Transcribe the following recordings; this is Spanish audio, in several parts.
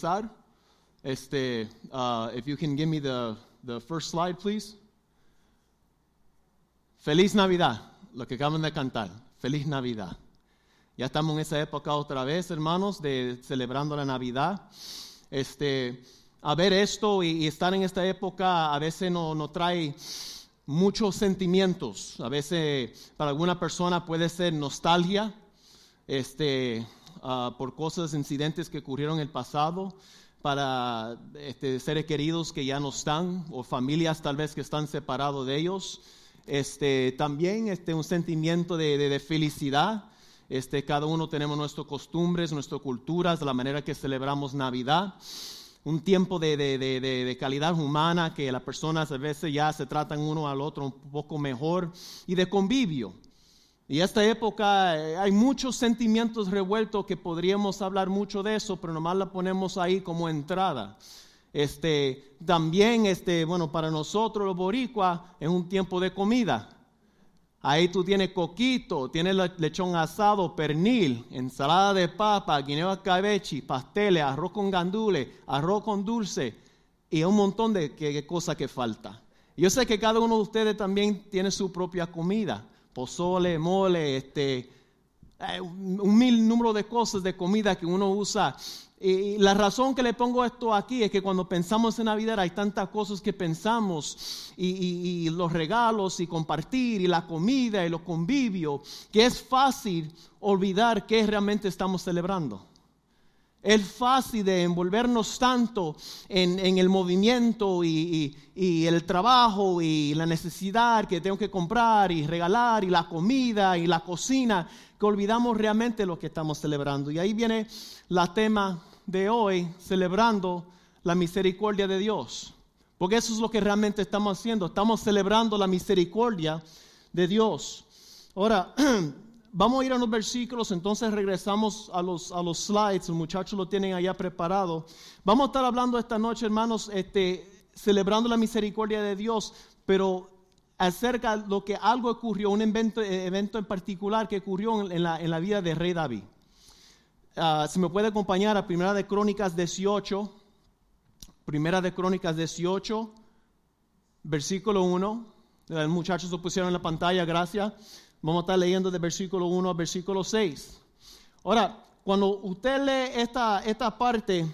empezar, este, uh, if you can give me the, the first slide, please. Feliz Navidad, lo que acaban de cantar. Feliz Navidad. Ya estamos en esa época otra vez, hermanos, de celebrando la Navidad. Este, a ver esto y, y estar en esta época a veces no, no trae muchos sentimientos. A veces para alguna persona puede ser nostalgia, este, uh, por cosas, incidentes que ocurrieron en el pasado, para este, seres queridos que ya no están, o familias tal vez que están separados de ellos. Este, también este, un sentimiento de, de, de felicidad. Este, cada uno tenemos nuestras costumbres, nuestras culturas, la manera que celebramos Navidad. Un tiempo de, de, calidad humana que las personas a veces ya se tratan uno al otro un poco mejor y de convivio. Y esta época eh, hay muchos sentimientos revueltos que podríamos hablar mucho de eso, pero nomás la ponemos ahí como entrada. Este, también, este, bueno, para nosotros los boricuas es un tiempo de comida. Ahí tú tienes coquito, tienes lechón asado, pernil, ensalada de papa, guineo cabechi, pasteles, arroz con gandule, arroz con dulce y un montón de cosas que falta. Yo sé que cada uno de ustedes también tiene su propia comida pozole, mole, este, eh, un mil número de cosas de comida que uno usa. Y la razón que le pongo esto aquí es que cuando pensamos en Navidad hay tantas cosas que pensamos y, y, los regalos y compartir y la comida y los convivios que es fácil olvidar qué realmente estamos celebrando. Es fácil de envolvernos tanto en, el movimiento y, y, y, el trabajo y la necesidad que tengo que comprar y regalar y la comida y la cocina que olvidamos realmente lo que estamos celebrando. Y ahí viene la tema de hoy, celebrando la misericordia de Dios. Porque eso es lo que realmente estamos haciendo. Estamos celebrando la misericordia de Dios. Ahora, vamos a ir a los versículos, entonces regresamos a los, a los slides, los muchachos lo tienen allá preparado. Vamos a estar hablando esta noche, hermanos, este, celebrando la misericordia de Dios, pero acerca de lo que algo ocurrió, un evento, evento en particular que ocurrió en la, en la vida de rey David. Uh, si me puede acompañar a Primera de Crónicas 18, Primera de Crónicas 18, versículo 1. Los muchachos lo pusieron en la pantalla, gracias. Vamos a estar leyendo de versículo 1 a versículo 6. Ahora, cuando usted lee esta, esta parte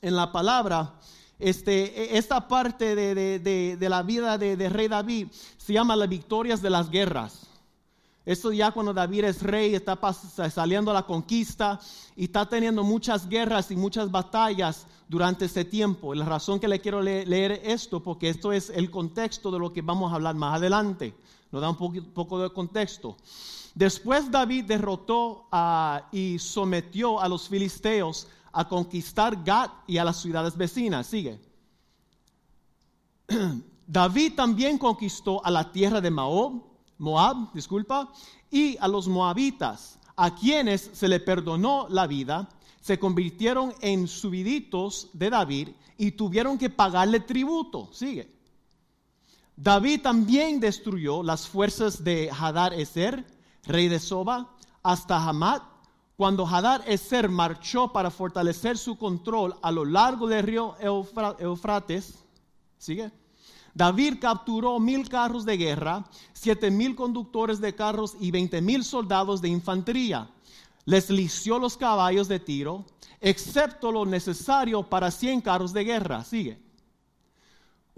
en la palabra, este, esta parte de, de, de, la vida de, rey David se llama las victorias de las guerras. Esto ya cuando David es rey, está saliendo a la conquista y está teniendo muchas guerras y muchas batallas durante ese tiempo. La razón que le quiero leer esto, porque esto es el contexto de lo que vamos a hablar más adelante nos da un poco, de contexto. Después David derrotó y sometió a los filisteos a conquistar Gat y a las ciudades vecinas. Sigue. David también conquistó a la tierra de Moab, disculpa, y a los moabitas, a quienes se le perdonó la vida, se convirtieron en subiditos de David y tuvieron que pagarle tributo. Sigue. David también destruyó las fuerzas de Hadar Eser, rey de Soba, hasta Hamat, cuando Hadar Eser marchó para fortalecer su control a lo largo del río Eufrates. ¿Sigue? David capturó mil carros de guerra, siete mil conductores de carros y veinte mil soldados de infantería. Les lició los caballos de tiro, excepto lo necesario para cien carros de guerra. Sigue.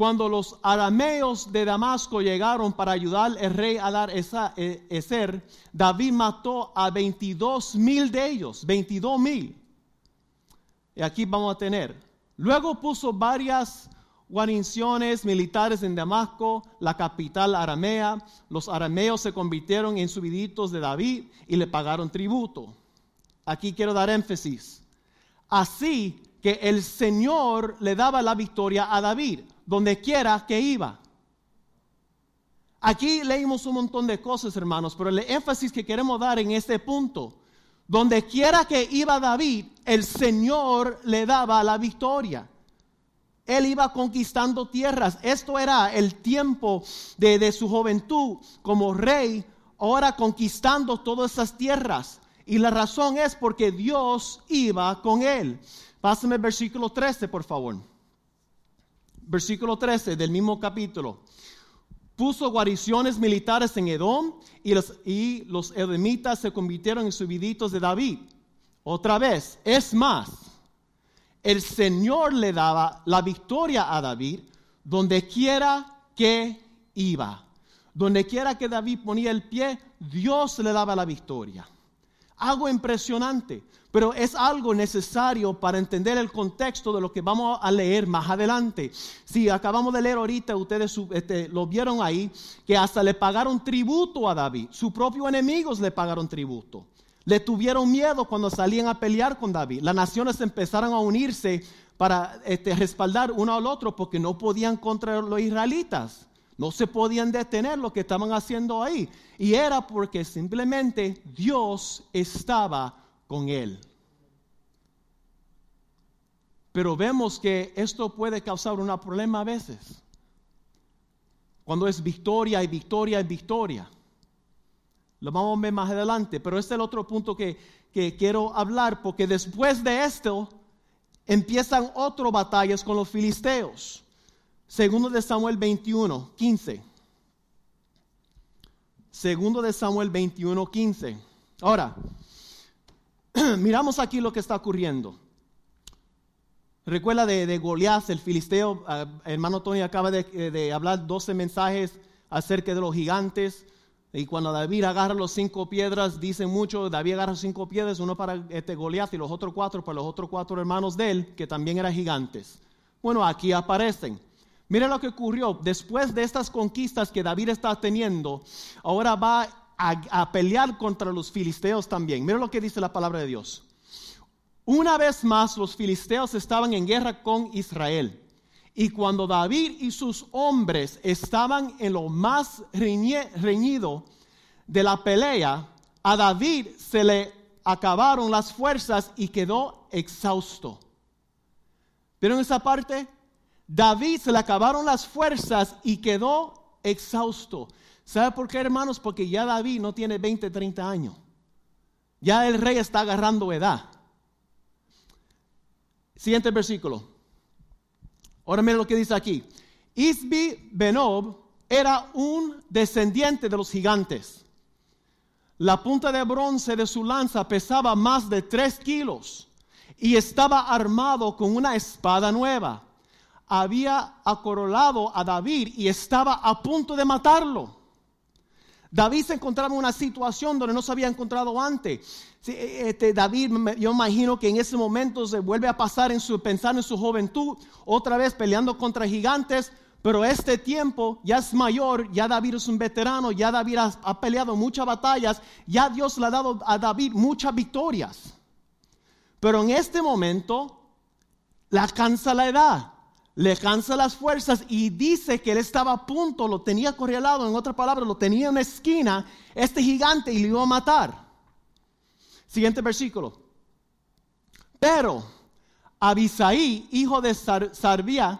Cuando los arameos de Damasco llegaron para ayudar al rey a dar esa, e, Eser, David mató a 22 mil de ellos, 22 mil. Y aquí vamos a tener. Luego puso varias guarniciones militares en Damasco, la capital aramea. Los arameos se convirtieron en subiditos de David y le pagaron tributo. Aquí quiero dar énfasis. Así que el Señor le daba la victoria a David donde quiera que iba. Aquí leímos un montón de cosas, hermanos, pero el énfasis que queremos dar en este punto, donde quiera que iba David, el Señor le daba la victoria. Él iba conquistando tierras. Esto era el tiempo de, su juventud como rey, ahora conquistando todas esas tierras. Y la razón es porque Dios iba con él. Pásame el versículo 13, por favor. Versículo 13 del mismo capítulo. Puso guariciones militares en Edom y los, y los edomitas se convirtieron en subiditos de David. Otra vez, es más, el Señor le daba la victoria a David donde quiera que iba. Donde quiera que David ponía el pie, Dios le daba la victoria. Algo impresionante, pero es algo necesario para entender el contexto de lo que vamos a leer más adelante. Si acabamos de leer ahorita, ustedes este, lo vieron ahí, que hasta le pagaron tributo a David. Sus propios enemigos le pagaron tributo. Le tuvieron miedo cuando salían a pelear con David. Las naciones empezaron a unirse para este, respaldar uno al otro porque no podían contra los israelitas. No se podían detener lo que estaban haciendo ahí. Y era porque simplemente Dios estaba con él. Pero vemos que esto puede causar un problema a veces. Cuando es victoria y victoria y victoria. Lo vamos a ver más adelante. Pero este es el otro punto que, que quiero hablar. Porque después de esto empiezan otras batallas con los filisteos. Segundo de Samuel 21, 15. Segundo de Samuel 21, 15. Ahora, miramos aquí lo que está ocurriendo. Recuerda de, de Goliat, el filisteo, ah, hermano Tony acaba de, eh, hablar 12 mensajes acerca de los gigantes. Y cuando David agarra los cinco piedras, dicen mucho, David agarra cinco piedras, uno para este Goliat y los otros cuatro para los otros cuatro hermanos de él, que también eran gigantes. Bueno, aquí aparecen. Mira lo que ocurrió. Después de estas conquistas que David está teniendo, ahora va a, pelear contra los filisteos también. Mira lo que dice la palabra de Dios. Una vez más los filisteos estaban en guerra con Israel. Y cuando David y sus hombres estaban en lo más reñido de la pelea, a David se le acabaron las fuerzas y quedó exhausto. ¿Vieron esa parte? David se le acabaron las fuerzas y quedó exhausto. ¿Sabe por qué, hermanos? Porque ya David no tiene 20, 30 años. Ya el rey está agarrando edad. Siguiente versículo. Ahora miren lo que dice aquí. Isbi Benob era un descendiente de los gigantes. La punta de bronce de su lanza pesaba más de tres kilos y estaba armado con una espada nueva había acorolado a David y estaba a punto de matarlo. David se encontraba en una situación donde no se había encontrado antes. Este, David, yo imagino que en ese momento se vuelve a pasar en su pensar en su juventud, otra vez peleando contra gigantes, pero este tiempo ya es mayor, ya David es un veterano, ya David ha, ha peleado muchas batallas, ya Dios le ha dado a David muchas victorias. Pero en este momento la cansa la edad le cansa las fuerzas y dice que él estaba a punto, lo tenía correlado, en otra palabra, lo tenía en una esquina, este gigante, y le iba a matar. Siguiente versículo. Pero Abisaí, hijo de Sarbía,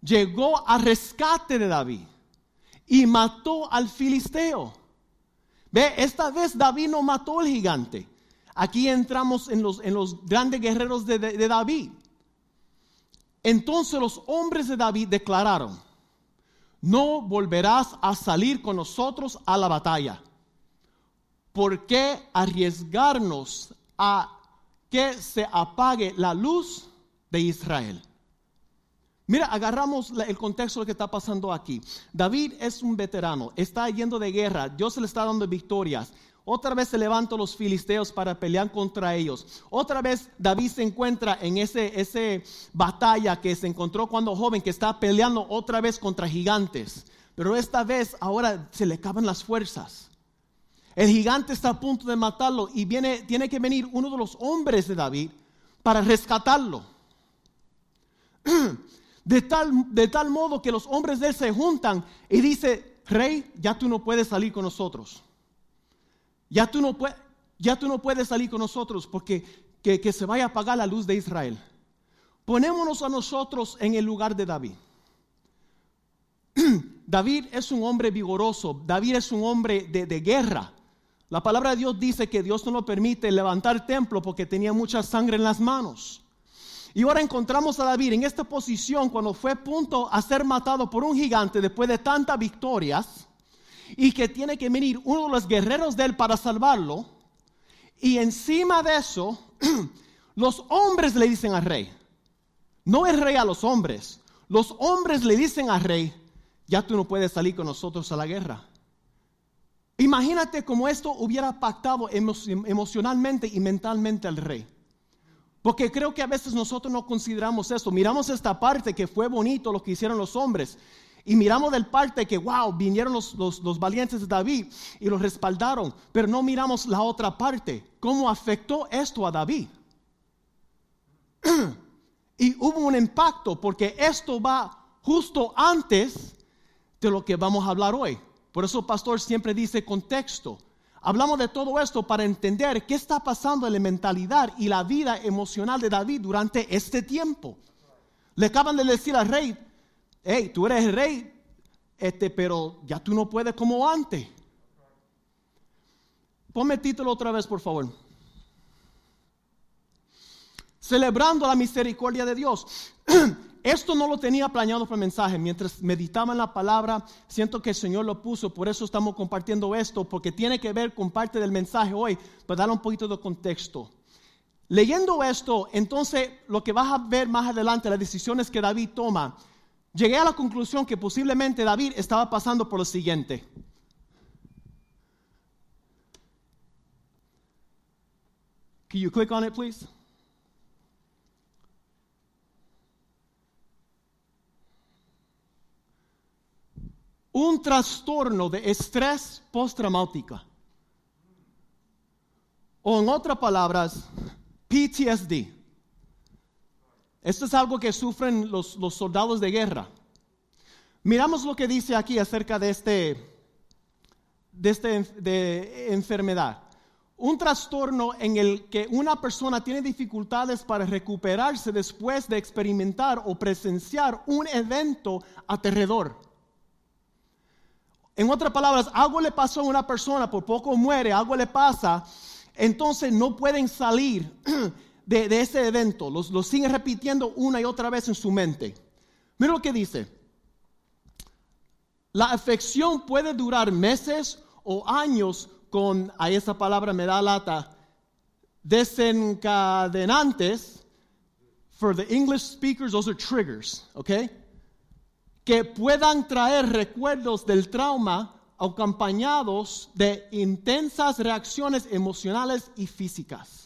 llegó a rescate de David y mató al filisteo. Ve, esta vez David no mató al gigante. Aquí entramos en los, en los grandes guerreros de, de David. Entonces los hombres de David declararon, no volverás a salir con nosotros a la batalla. ¿Por qué arriesgarnos a que se apague la luz de Israel? Mira, agarramos el contexto de lo que está pasando aquí. David es un veterano, está yendo de guerra, Dios le está dando victorias. Otra vez se levantan los filisteos para pelear contra ellos. Otra vez David se encuentra en ese, ese batalla que se encontró cuando joven, que está peleando otra vez contra gigantes. Pero esta vez ahora se le acaban las fuerzas. El gigante está a punto de matarlo y viene, tiene que venir uno de los hombres de David para rescatarlo. De tal, de tal modo que los hombres de él se juntan y dice, rey, ya tú no puedes salir con nosotros. Ya tú no, ya tú no puedes salir con nosotros porque que, se vaya a apagar la luz de Israel. Ponémonos a nosotros en el lugar de David. David es un hombre vigoroso, David es un hombre de, guerra. La palabra de Dios dice que Dios no lo permite levantar templo porque tenía mucha sangre en las manos. Y ahora encontramos a David en esta posición cuando fue punto a ser matado por un gigante después de tantas victorias y que tiene que venir uno de los guerreros de él para salvarlo. Y encima de eso, los hombres le dicen al rey, no es rey a los hombres, los hombres le dicen al rey, ya tú no puedes salir con nosotros a la guerra. Imagínate cómo esto hubiera pactado emocionalmente y mentalmente al rey. Porque creo que a veces nosotros no consideramos esto. Miramos esta parte que fue bonito lo que hicieron los hombres. Y miramos del parte que, wow, vinieron los, los, valientes de David y los respaldaron. Pero no miramos la otra parte. ¿Cómo afectó esto a David? y hubo un impacto porque esto va justo antes de lo que vamos a hablar hoy. Por eso el pastor siempre dice contexto. Hablamos de todo esto para entender qué está pasando en la mentalidad y la vida emocional de David durante este tiempo. Le acaban de decir al rey, hey, tú eres el rey, este, pero ya tú no puedes como antes. Ponme el título otra vez, por favor. Celebrando la misericordia de Dios. Esto no lo tenía planeado para el mensaje. Mientras meditaba en la palabra, siento que el Señor lo puso. Por eso estamos compartiendo esto, porque tiene que ver con parte del mensaje hoy, para dar un poquito de contexto. Leyendo esto, entonces lo que vas a ver más adelante, las decisiones que David toma, llegué a la conclusión que posiblemente David estaba pasando por lo siguiente. Can you click on it, please? un trastorno de estrés postraumático. O en otras palabras, PTSD. Esto es algo que sufren los, soldados de guerra. Miramos lo que dice aquí acerca de este, de este de enfermedad. Un trastorno en el que una persona tiene dificultades para recuperarse después de experimentar o presenciar un evento aterrador. En otras palabras, algo le pasó a una persona, por poco muere, algo le pasa, entonces no pueden salir de, ese evento, los, lo siguen repitiendo una y otra vez en su mente. Mira lo que dice. La afección puede durar meses o años con, a esa palabra me da lata, desencadenantes. For the English speakers, those are triggers, okay? que puedan traer recuerdos del trauma acompañados de intensas reacciones emocionales y físicas.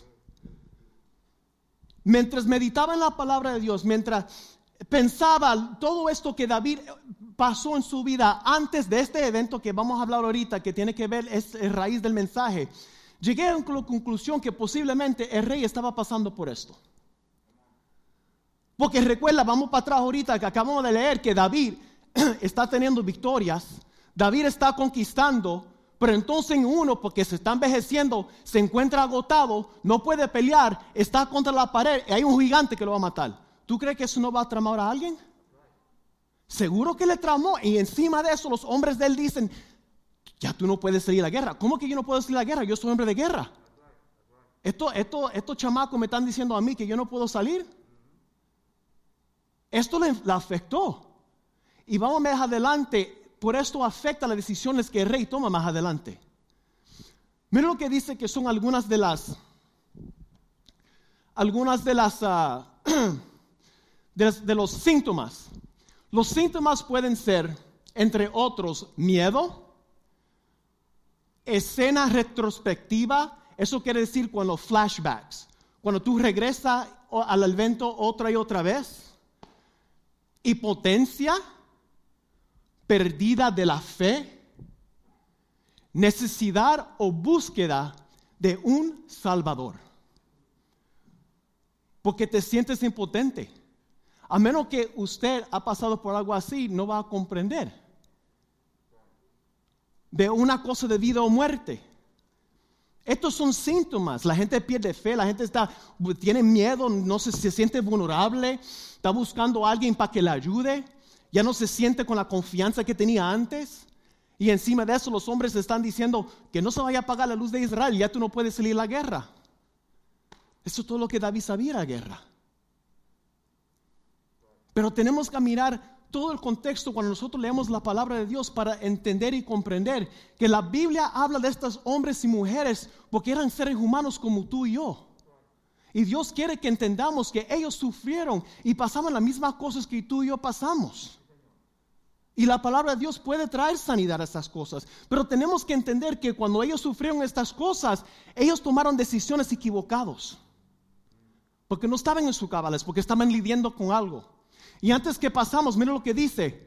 Mientras meditaba en la palabra de Dios, mientras pensaba todo esto que David pasó en su vida antes de este evento que vamos a hablar ahorita, que tiene que ver, es raíz del mensaje, llegué a la conclusión que posiblemente el rey estaba pasando por esto. Porque recuerda, vamos para atrás ahorita que acabamos de leer que David está teniendo victorias, David está conquistando, pero entonces en uno, porque se está envejeciendo, se encuentra agotado, no puede pelear, está contra la pared y hay un gigante que lo va a matar. ¿Tú crees que eso no va a tramar a alguien? Seguro que le tramó y encima de eso los hombres de él dicen, ya tú no puedes salir a la guerra. ¿Cómo que yo no puedo salir a la guerra? Yo soy hombre de guerra. Esto, esto, estos chamacos me están diciendo a mí que yo no puedo salir. Esto le, afectó. Y vamos más adelante, por esto afecta las decisiones que el rey toma más adelante. Mira lo que dice que son algunas de las, algunas de las, ah, de, los síntomas. Los síntomas pueden ser, entre otros, miedo, escena retrospectiva, eso quiere decir cuando flashbacks, cuando tú regresas al evento otra y otra vez y potencia, perdida de la fe, necesidad o búsqueda de un Salvador. Porque te sientes impotente. A menos que usted ha pasado por algo así, no va a comprender. De una cosa de vida o muerte. Estos son síntomas. La gente pierde fe, la gente está, tiene miedo, no se, se siente vulnerable, está buscando a alguien para que le ayude. Ya no se siente con la confianza que tenía antes. Y encima de eso los hombres están diciendo que no se vaya a apagar la luz de Israel, ya tú no puedes salir a la guerra. Eso es todo lo que David sabía la guerra. Pero tenemos que mirar todo el contexto cuando nosotros leemos la palabra de Dios para entender y comprender que la Biblia habla de estos hombres y mujeres porque eran seres humanos como tú y yo. Y Dios quiere que entendamos que ellos sufrieron y pasaban las mismas cosas que tú y yo pasamos. Y la palabra de Dios puede traer sanidad a estas cosas. Pero tenemos que entender que cuando ellos sufrieron estas cosas, ellos tomaron decisiones equivocadas. Porque no estaban en su cabales, porque estaban lidiando con algo. Y antes que pasamos, mira lo que dice.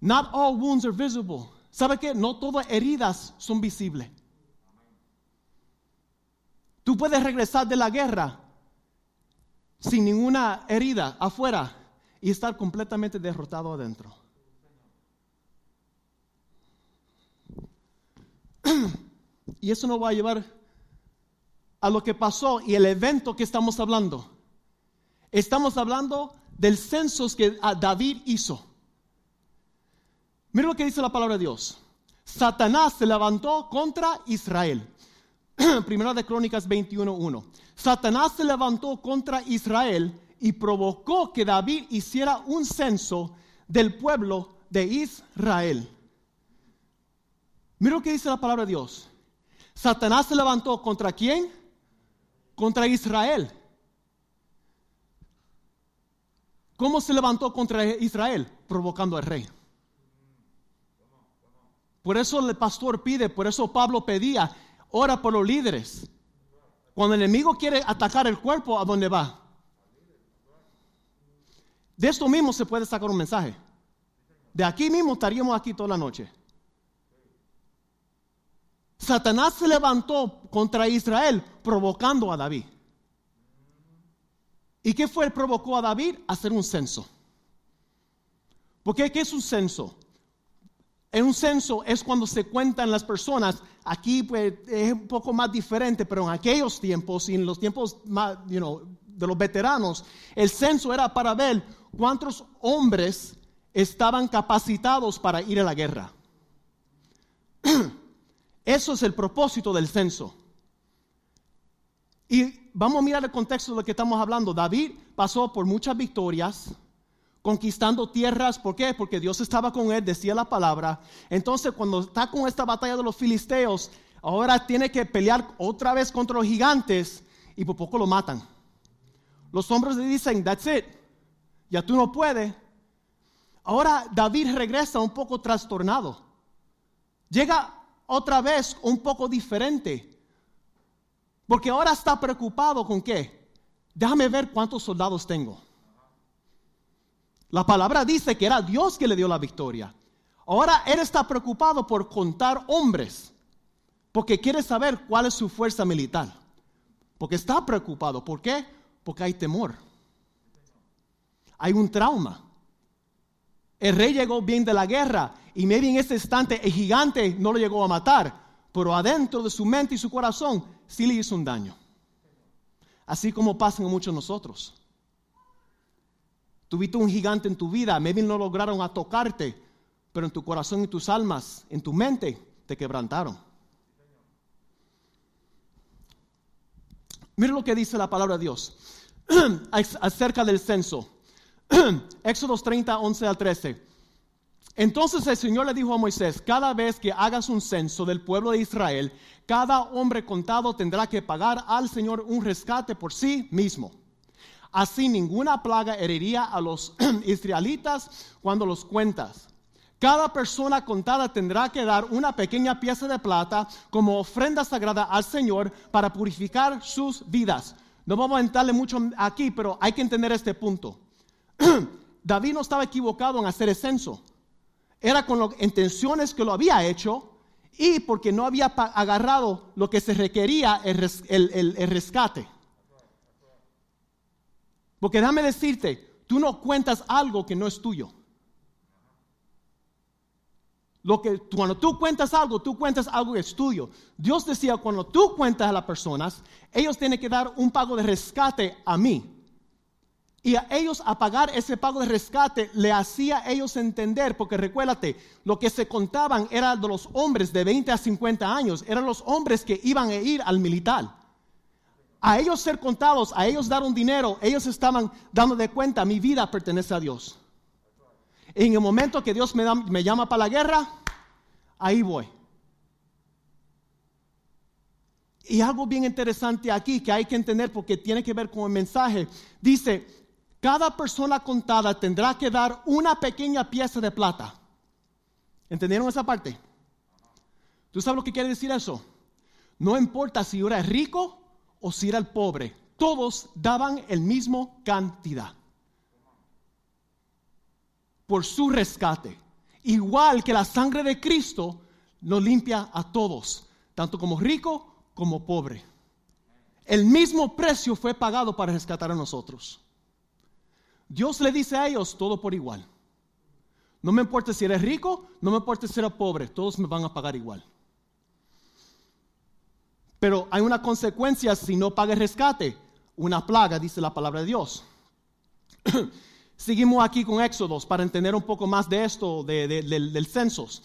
Not all wounds are visible. ¿Sabe qué? No todas heridas son visibles. Tú puedes regresar de la guerra sin ninguna herida afuera y estar completamente derrotado adentro. Y eso nos va a llevar a lo que pasó y el evento que estamos hablando. Estamos hablando del censo que David hizo. Mira lo que dice la palabra de Dios. Satanás se levantó contra Israel. Primera de Crónicas 21.1. Satanás se levantó contra Israel y provocó que David hiciera un censo del pueblo de Israel. Mira lo que dice la palabra de Dios. Satanás se levantó contra quién? Contra Israel. ¿Cómo se levantó contra Israel? Provocando al rey. Por eso el pastor pide, por eso Pablo pedía, ora por los líderes. Cuando el enemigo quiere atacar el cuerpo, ¿a dónde va? De esto mismo se puede sacar un mensaje. De aquí mismo estaríamos aquí toda la noche. Satanás se levantó contra Israel provocando a David. ¿Y qué fue provocó a David? Hacer un censo. Porque ¿qué es un censo? En un censo es cuando se cuentan las personas. Aquí pues, es un poco más diferente, pero en aquellos tiempos y en los tiempos más, de los veteranos, el censo era para ver cuántos hombres estaban capacitados para ir a la guerra. Eso es el propósito del censo. Y vamos a mirar el contexto de lo que estamos hablando. David pasó por muchas victorias, conquistando tierras. ¿Por qué? Porque Dios estaba con él, decía la palabra. Entonces, cuando está con esta batalla de los filisteos, ahora tiene que pelear otra vez contra los gigantes y por poco lo matan. Los hombres le dicen, that's it, ya tú no puedes. Ahora David regresa un poco trastornado. Llega otra vez un poco diferente. Porque ahora está preocupado con qué. Déjame ver cuántos soldados tengo. La palabra dice que era Dios que le dio la victoria. Ahora él está preocupado por contar hombres. Porque quiere saber cuál es su fuerza militar. Porque está preocupado. ¿Por qué? Porque hay temor. Hay un trauma. El rey llegó bien de la guerra y maybe en ese instante el gigante no lo llegó a matar, pero adentro de su mente y su corazón sí le hizo un daño. Así como pasa muchos de nosotros. Tuviste un gigante en tu vida, maybe no lograron a tocarte, pero en tu corazón y tus almas, en tu mente, te quebrantaron. Mira lo que dice la palabra de Dios acerca del censo. Éxodos 30, 11 al 13. Entonces el Señor le dijo a Moisés, cada vez que hagas un censo del pueblo de Israel, cada hombre contado tendrá que pagar al Señor un rescate por sí mismo. Así ninguna plaga heriría a los israelitas cuando los cuentas. Cada persona contada tendrá que dar una pequeña pieza de plata como ofrenda sagrada al Señor para purificar sus vidas. No vamos a entrarle mucho aquí, pero hay que entender este punto. David no estaba equivocado en hacer el censo era con las intenciones que lo había hecho y porque no había agarrado lo que se requería el, rescate. Porque déjame decirte, tú no cuentas algo que no es tuyo. Lo que, cuando tú cuentas algo, tú cuentas algo que es tuyo. Dios decía, cuando tú cuentas a las personas, ellos tienen que dar un pago de rescate a mí. Y a ellos a pagar ese pago de rescate le hacía a ellos entender, porque recuérdate, lo que se contaban era de los hombres de 20 a 50 años, eran los hombres que iban a ir al militar. a ellos ser contados, a ellos dar un dinero, ellos estaban dando de cuenta, mi vida pertenece a Dios. En el momento que Dios me, me llama para la guerra, ahí voy. Y algo bien interesante aquí que hay que entender porque tiene que ver con el mensaje. Dice, cada persona contada tendrá que dar una pequeña pieza de plata. ¿Entendieron esa parte? ¿Tú sabes lo que quiere decir eso? No importa si era rico o si era el pobre, todos daban el mismo cantidad por su rescate. Igual que la sangre de Cristo nos limpia a todos, tanto como rico como pobre. El mismo precio fue pagado para rescatar a nosotros. Dios le dice a ellos todo por igual. No me importa si eres rico, no me importa si eres pobre, todos me van a pagar igual. Pero hay una consecuencia si no pagas rescate, una plaga, dice la palabra de Dios. Seguimos aquí con Éxodos para entender un poco más de esto del, del censos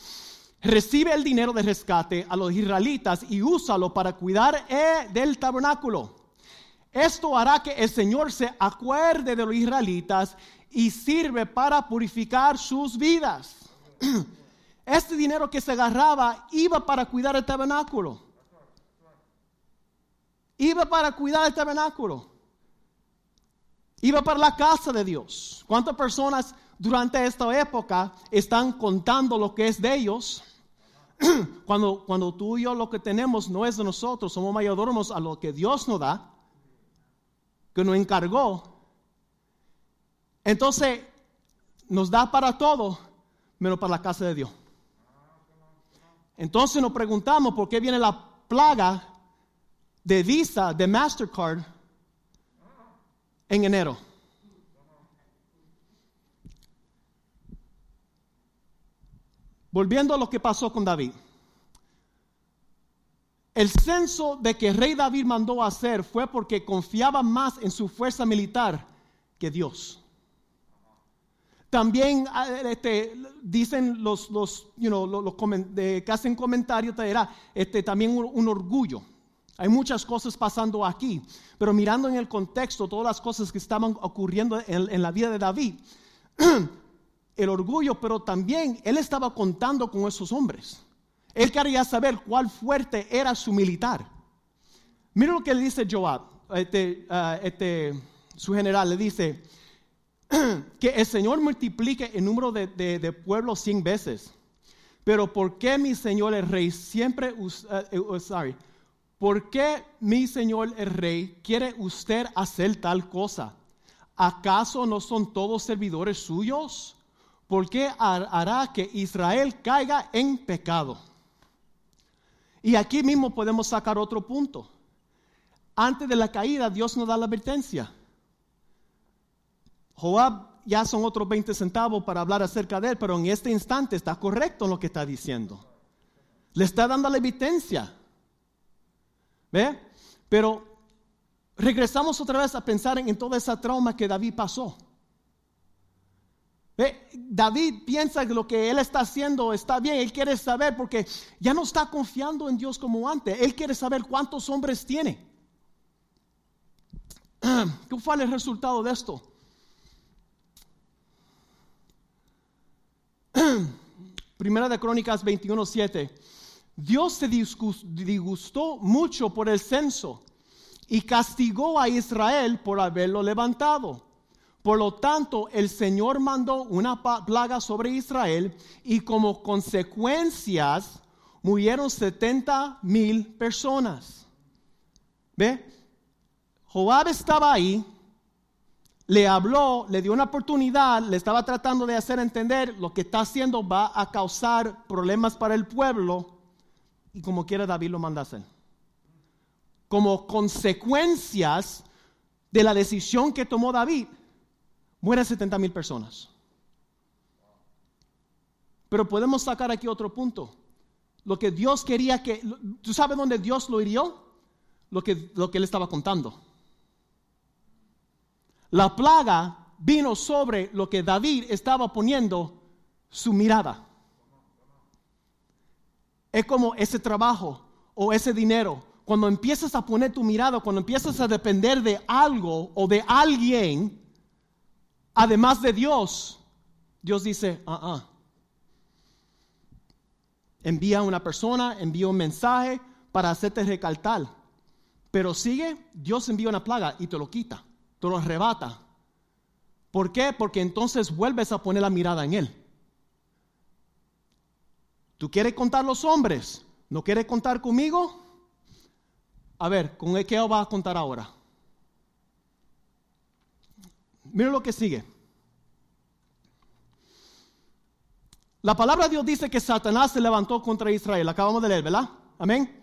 recibe el dinero de rescate a los israelitas y úsalo para cuidar eh, del tabernáculo. Esto hará que el Señor se acuerde de los israelitas y sirve para purificar sus vidas. Este dinero que se agarraba iba para cuidar el tabernáculo. Iba para cuidar el tabernáculo. Iba para la casa de Dios. ¿Cuántas personas durante esta época están contando lo que es de ellos? cuando, cuando tú y yo lo que tenemos no es de nosotros, somos mayordomos a lo que Dios nos da, que nos encargó, entonces nos da para todo, menos para la casa de Dios. Entonces nos preguntamos por qué viene la plaga de Visa, de Mastercard, en enero. Volviendo a lo que pasó con David. El censo de que rey David mandó hacer fue porque confiaba más en su fuerza militar que Dios. También ah, este, dicen los, los, you know, los, que hacen comentarios, este, también un, orgullo. Hay muchas cosas pasando aquí, pero mirando en el contexto todas las cosas que estaban ocurriendo en la vida de David, el orgullo, pero también él estaba contando con esos hombres. Él quería saber cuál fuerte era su militar. Mira lo que le dice Joab, este, ah, este, su general, le dice que el Señor multiplique el número de, de, pueblos cien veces. Pero ¿por qué mi Señor el rey siempre, uh, uh, sorry, ¿por qué mi Señor el rey quiere usted hacer tal cosa? ¿Acaso no son todos servidores suyos? ¿por qué hará que Israel caiga en pecado? Y aquí mismo podemos sacar otro punto. Antes de la caída, Dios nos da la advertencia. Joab ya son otros 20 centavos para hablar acerca de él, pero en este instante está correcto en lo que está diciendo. Le está dando la evidencia. ¿Ve? Pero regresamos otra vez a pensar en, en toda esa trauma que David pasó. David piensa que lo que él está haciendo está bien, él quiere saber porque ya no está confiando en Dios como antes, él quiere saber cuántos hombres tiene. ¿Qué fue el resultado de esto? Primera de Crónicas 21:7. Dios se disgustó mucho por el censo y castigó a Israel por haberlo levantado. Por lo tanto, el Señor mandó una plaga sobre Israel y como consecuencias murieron 70 mil personas. ¿Ve? Joab estaba ahí, le habló, le dio una oportunidad, le estaba tratando de hacer entender lo que está haciendo va a causar problemas para el pueblo y como quiera David lo manda a hacer. Como consecuencias de la decisión que tomó David mueren 70 mil personas. Pero podemos sacar aquí otro punto. Lo que Dios quería que... ¿Tú sabes dónde Dios lo hirió? Lo que, lo que él estaba contando. La plaga vino sobre lo que David estaba poniendo su mirada. Es como ese trabajo o ese dinero cuando empiezas a poner tu mirada, cuando empiezas a depender de algo o de alguien, además de Dios, Dios dice, ah, ah. Envía a una persona, envía un mensaje para hacerte recaltar. Pero sigue, Dios envía una plaga y te lo quita, te lo arrebata. ¿Por qué? Porque entonces vuelves a poner la mirada en Él. ¿Tú quieres contar los hombres? ¿No quieres contar conmigo? A ver, ¿con qué va a contar ahora? Mira lo que sigue. La palabra de Dios dice que Satanás se levantó contra Israel. Acabamos de leer, ¿verdad? Amén.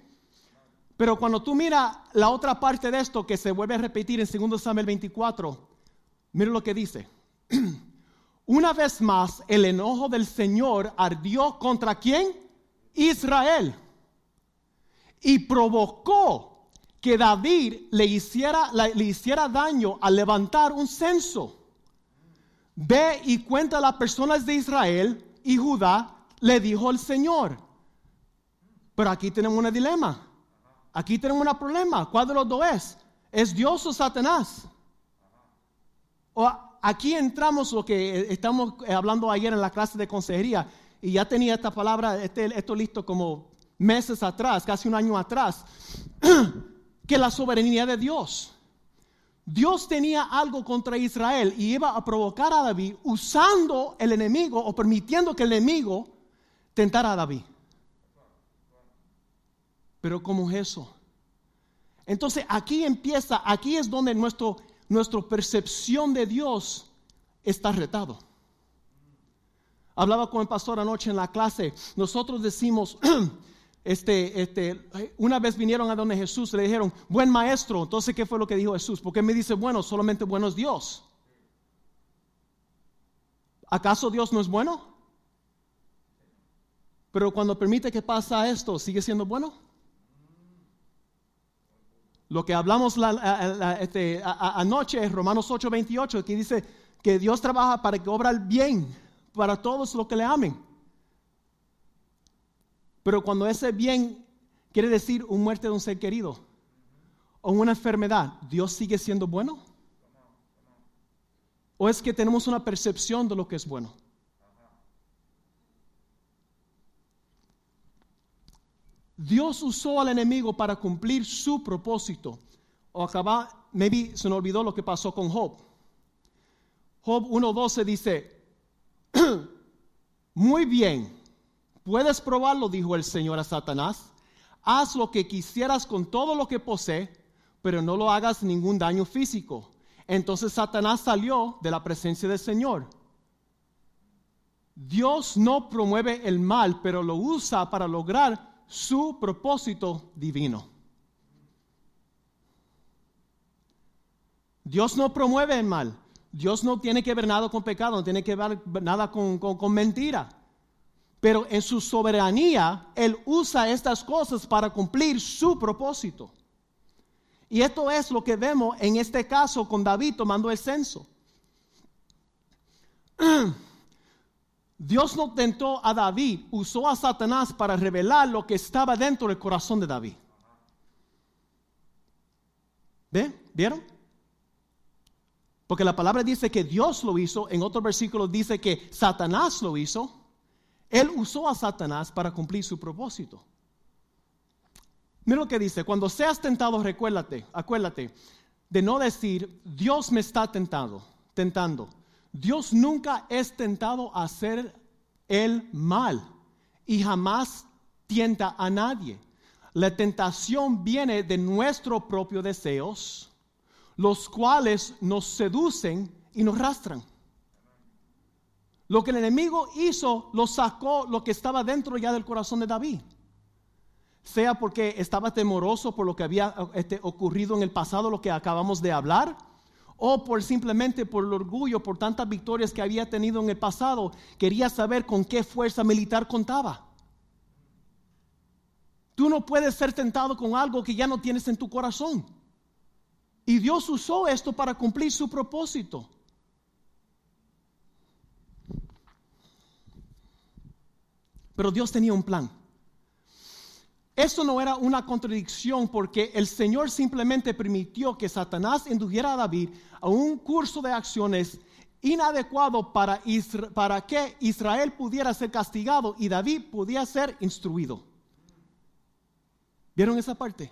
Pero cuando tú miras la otra parte de esto que se vuelve a repetir en 2 Samuel 24, mira lo que dice. Una vez más, el enojo del Señor ardió contra quién? Israel. Y provocó que David le hiciera, le hiciera daño al levantar un censo. Ve y cuenta a las personas de Israel y Judá, le dijo el Señor. Pero aquí tenemos un dilema. Aquí tenemos un problema. ¿Cuál de los dos es? ¿Es Dios o Satanás? O aquí entramos lo que estamos hablando ayer en la clase de consejería y ya tenía esta palabra, este, esto listo como meses atrás, casi un año atrás, que la soberanía de Dios. Dios tenía algo contra Israel y iba a provocar a David usando el enemigo o permitiendo que el enemigo tentara a David. Pero ¿cómo es eso? Entonces aquí empieza, aquí es donde nuestro, nuestra percepción de Dios está retado. Hablaba con el pastor anoche en la clase. Nosotros decimos, este, este, una vez vinieron a donde Jesús le dijeron, buen maestro. Entonces, ¿qué fue lo que dijo Jesús? Porque me dice, bueno, solamente bueno es Dios. ¿Acaso Dios no es bueno? Pero cuando permite que pasa esto, ¿sigue siendo bueno? Lo que hablamos la, este, anoche es Romanos 8:28, que dice que Dios trabaja para que obra el bien para todos los que le amen. Pero cuando ese bien quiere decir un muerte de un ser querido o una enfermedad, ¿Dios sigue siendo bueno? ¿O es que tenemos una percepción de lo que es bueno? Dios usó al enemigo para cumplir su propósito. O acaba, maybe se nos olvidó lo que pasó con Job. Job 1.12 dice, muy bien, puedes probarlo, dijo el Señor a Satanás. Haz lo que quisieras con todo lo que posee, pero no lo hagas ningún daño físico. Entonces Satanás salió de la presencia del Señor. Dios no promueve el mal, pero lo usa para lograr su propósito divino. Dios no promueve el mal. Dios no tiene que ver nada con pecado, no tiene que ver nada con, con mentira. Pero en su soberanía, Él usa estas cosas para cumplir su propósito. Y esto es lo que vemos en este caso con David tomando el censo. Dios no tentó a David, usó a Satanás para revelar lo que estaba dentro del corazón de David. ¿Ven? ¿Vieron? Porque la palabra dice que Dios lo hizo, en otro versículo dice que Satanás lo hizo. Él usó a Satanás para cumplir su propósito. Mira lo que dice, cuando seas tentado, recuérdate, acuérdate de no decir, Dios me está tentando, tentando. Dios nunca es tentado a hacer el mal y jamás tienta a nadie. La tentación viene de nuestros propios deseos, los cuales nos seducen y nos rastran. Lo que el enemigo hizo, lo sacó lo que estaba dentro ya del corazón de David. Sea porque estaba temoroso por lo que había este, ocurrido en el pasado, lo que acabamos de hablar, o por simplemente por el orgullo, por tantas victorias que había tenido en el pasado, quería saber con qué fuerza militar contaba. Tú no puedes ser tentado con algo que ya no tienes en tu corazón. Y Dios usó esto para cumplir su propósito. Pero Dios tenía un plan. Eso no era una contradicción porque el Señor simplemente permitió que Satanás indujera a David a un curso de acciones inadecuado para, para que Israel pudiera ser castigado y David pudiera ser instruido. ¿Vieron esa parte?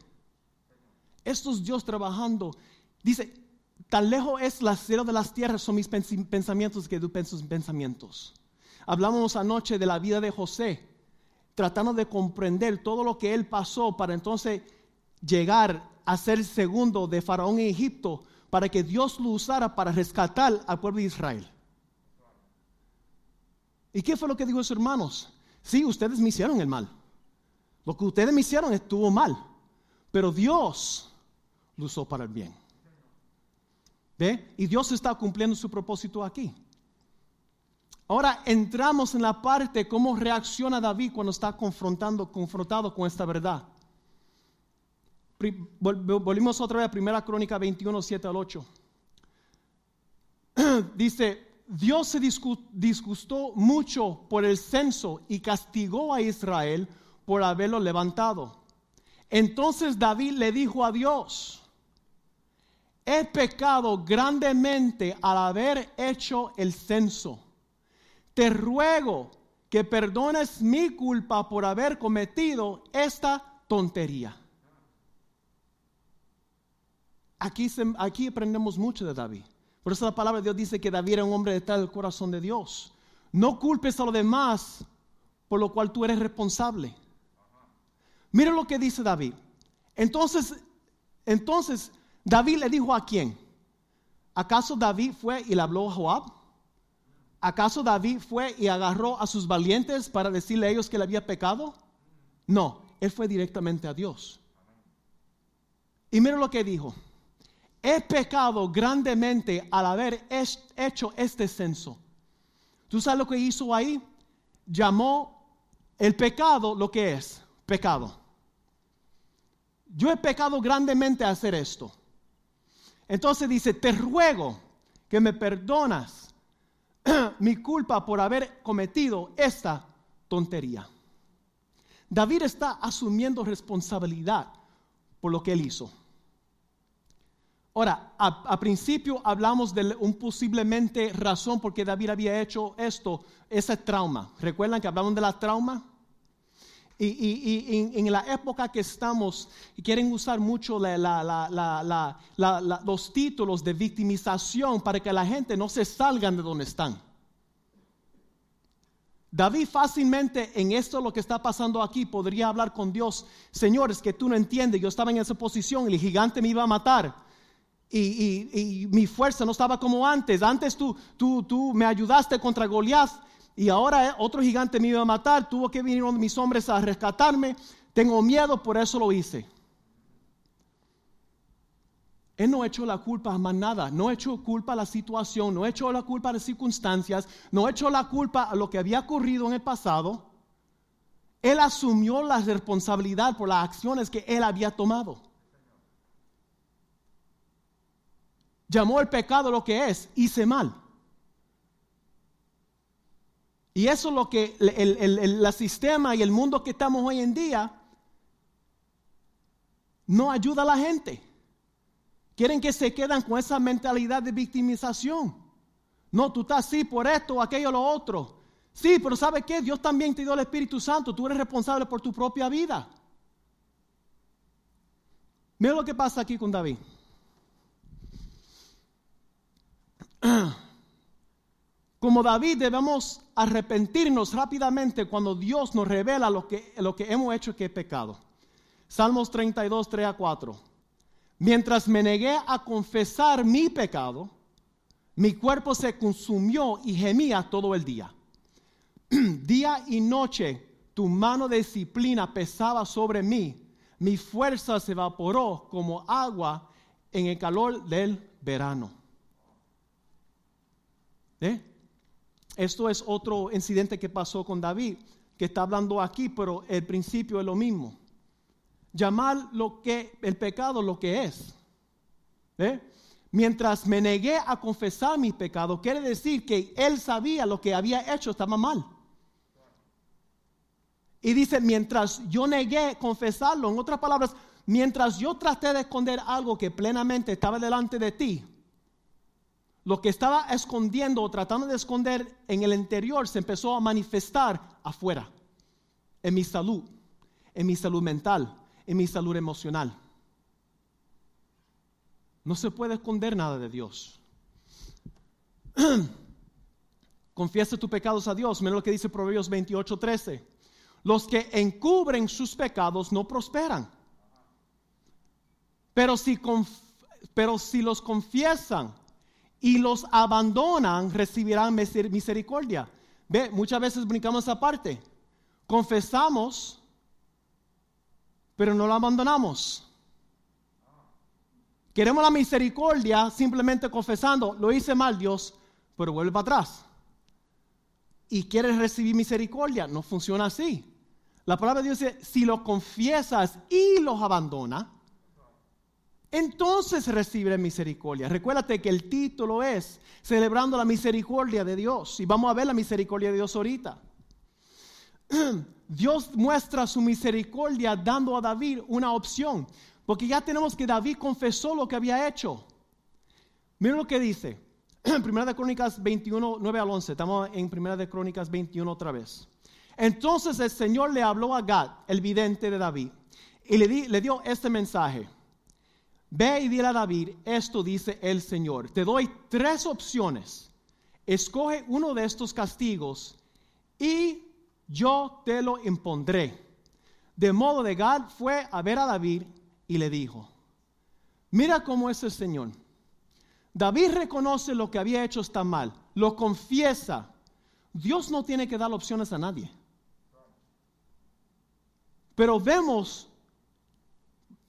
Esto es Dios trabajando. Dice, tan lejos es la de las tierras son mis pensamientos que pensas pensamientos. Hablamos anoche de la vida de José, tratando de comprender todo lo que él pasó para entonces llegar a ser segundo de Faraón en Egipto, para que Dios lo usara para rescatar al pueblo de Israel. ¿Y qué fue lo que dijo sus hermanos? Sí, ustedes me hicieron el mal. Lo que ustedes me hicieron estuvo mal, pero Dios lo usó para el bien. ¿Ve? Y Dios está cumpliendo su propósito aquí. Ahora entramos en la parte cómo reacciona David cuando está confrontando, confrontado con esta verdad. Volvimos otra vez a Primera Crónica 21, 7 al 8. Dice, Dios se disgustó mucho por el censo y castigó a Israel por haberlo levantado. Entonces David le dijo a Dios, he pecado grandemente al haber hecho el censo. Te ruego que perdones mi culpa por haber cometido esta tontería. Aquí, aprendemos mucho de David. Por eso la palabra de Dios dice que David era un hombre detrás del corazón de Dios. No culpes a los demás por lo cual tú eres responsable. Mira lo que dice David. Entonces, entonces David le dijo a quién? ¿Acaso David fue y le habló a Joab? ¿Acaso David fue y agarró a sus valientes para decirle a ellos que le había pecado? No, él fue directamente a Dios. Y mira lo que dijo he pecado grandemente al haber hecho este censo. ¿Tú sabes lo que hizo ahí? Llamó el pecado lo que es, pecado. Yo he pecado grandemente al hacer esto. Entonces dice, te ruego que me perdonas mi culpa por haber cometido esta tontería. David está asumiendo responsabilidad por lo que él hizo. Ahora, a, principio hablamos de un posiblemente razón por qué David había hecho esto, ese trauma. ¿Recuerdan que hablamos de la trauma? Y, en, la época que estamos, quieren usar mucho los títulos de victimización para que la gente no se salgan de donde están. David fácilmente en esto lo que está pasando aquí podría hablar con Dios, señores, que tú no entiendes, yo estaba en esa posición y el gigante me iba a matar y, mi fuerza no estaba como antes. Antes tú, tú, tú me ayudaste contra Goliath y ahora otro gigante me iba a matar. Tuvo que venir mis hombres a rescatarme. Tengo miedo, por eso lo hice. Él no echó la culpa a más nada, no echó culpa a la situación, no echó la culpa a las circunstancias, no echó la culpa a lo que había ocurrido en el pasado. Él asumió la responsabilidad por las acciones que él había tomado. llamó el pecado lo que es, hice mal. Y eso es lo que el, sistema y el mundo que estamos hoy en día no ayuda a la gente. Quieren que se quedan con esa mentalidad de victimización. No, tú estás así por esto, aquello, lo otro. Sí, pero ¿sabe qué? Dios también te dio el Espíritu Santo. Tú eres responsable por tu propia vida. Mira lo que pasa aquí con David. Como David debemos arrepentirnos rápidamente cuando Dios nos revela lo que, lo que hemos hecho que es pecado. Salmos 32, 3 a 4. Mientras me negué a confesar mi pecado, mi cuerpo se consumió y gemía todo el día. día y noche tu mano de disciplina pesaba sobre mí. Mi fuerza se evaporó como agua en el calor del verano. ¿Eh? Esto es otro incidente que pasó con David, que está hablando aquí, pero el principio es lo mismo. Llamar lo que el pecado lo que es. ¿Eh? Mientras me negué a confesar mi pecado, quiere decir que él sabía lo que había hecho estaba mal. Y dice, mientras yo negué confesarlo, en otras palabras, mientras yo traté de esconder algo que plenamente estaba delante de ti, lo que estaba escondiendo o tratando de esconder en el interior se empezó a manifestar afuera, en mi salud, en mi salud mental, en mi salud emocional. No se puede esconder nada de Dios. Confiesa tus pecados a Dios. Mira lo que dice Proverbios 28, 13. Los que encubren sus pecados no prosperan. Pero si, pero si los confiesan y los abandonan, recibirán misericordia. Ve, muchas veces brincamos esa parte. Confesamos, pero no lo abandonamos. Queremos la misericordia simplemente confesando, lo hice mal Dios, pero vuelve para atrás. Y quieres recibir misericordia, no funciona así. La palabra de Dios dice, si lo confiesas y los abandona, entonces recibe misericordia. Recuérdate que el título es Celebrando la misericordia de Dios. Y vamos a ver la misericordia de Dios ahorita. Dios muestra su misericordia dando a David una opción. Porque ya tenemos que David confesó lo que había hecho. Miren lo que dice. Primera de Crónicas 21, 9 al 11. Estamos en Primera de Crónicas 21 otra vez. Entonces el Señor le habló a Gad, el vidente de David, y le dio este mensaje. Ve y dile a David, esto dice el Señor. Te doy tres opciones. Escoge uno de estos castigos y yo te lo impondré. De modo de Gad fue a ver a David y le dijo, mira cómo es el Señor. David reconoce lo que había hecho está mal, lo confiesa. Dios no tiene que dar opciones a nadie. Pero vemos,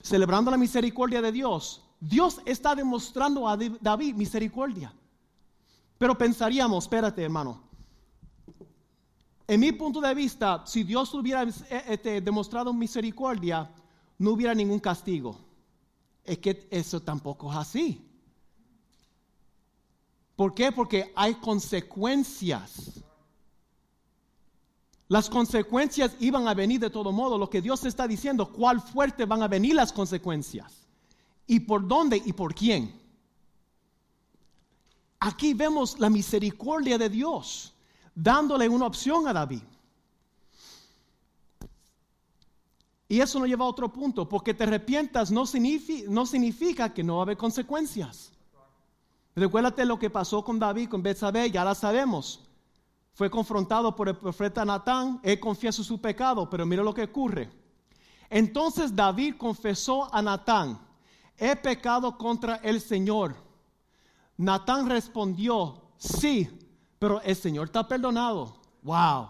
celebrando la misericordia de Dios, Dios está demostrando a David misericordia. Pero pensaríamos, espérate hermano, en mi punto de vista, si Dios hubiera eh, este, demostrado misericordia, no hubiera ningún castigo. Es que eso tampoco es así. ¿Por qué? Porque hay consecuencias. Las consecuencias iban a venir de todo modo. Lo que Dios está diciendo, cuál fuerte van a venir las consecuencias. ¿Y por dónde y por quién? Aquí vemos la misericordia de Dios dándole una opción a David. Y eso nos lleva a otro punto, porque te arrepientas no significa, que no va a haber consecuencias. Recuérdate lo que pasó con David, con Betsabé, ya la sabemos. Fue confrontado por el profeta Natán, él confiesa su pecado, pero mira lo que ocurre. Entonces David confesó a Natán, he pecado contra el Señor. Natán respondió, sí, pero el Señor está perdonado. Wow.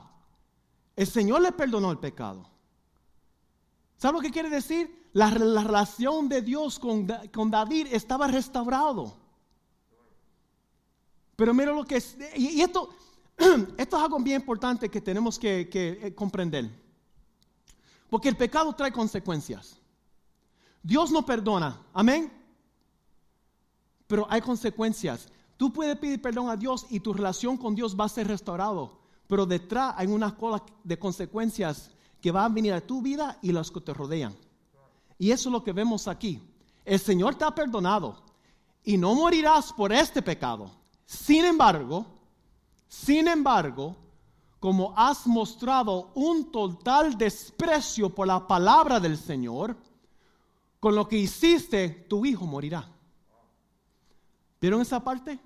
El Señor le perdonó el pecado. ¿Sabe lo que quiere decir? La, relación de Dios con, David estaba restaurado. Pero mira lo que es, y, esto, esto es algo bien importante que tenemos que, eh, comprender. Porque el pecado trae consecuencias. Dios no perdona, amén. Pero hay consecuencias. Tú puedes pedir perdón a Dios y tu relación con Dios va a ser restaurado. Pero detrás hay una cola de consecuencias que va a venir a tu vida y los que te rodean. Y eso es lo que vemos aquí. El Señor te ha perdonado y no morirás por este pecado. Sin embargo, sin embargo, como has mostrado un total desprecio por la palabra del Señor, con lo que hiciste, tu hijo morirá. ¿Vieron esa parte?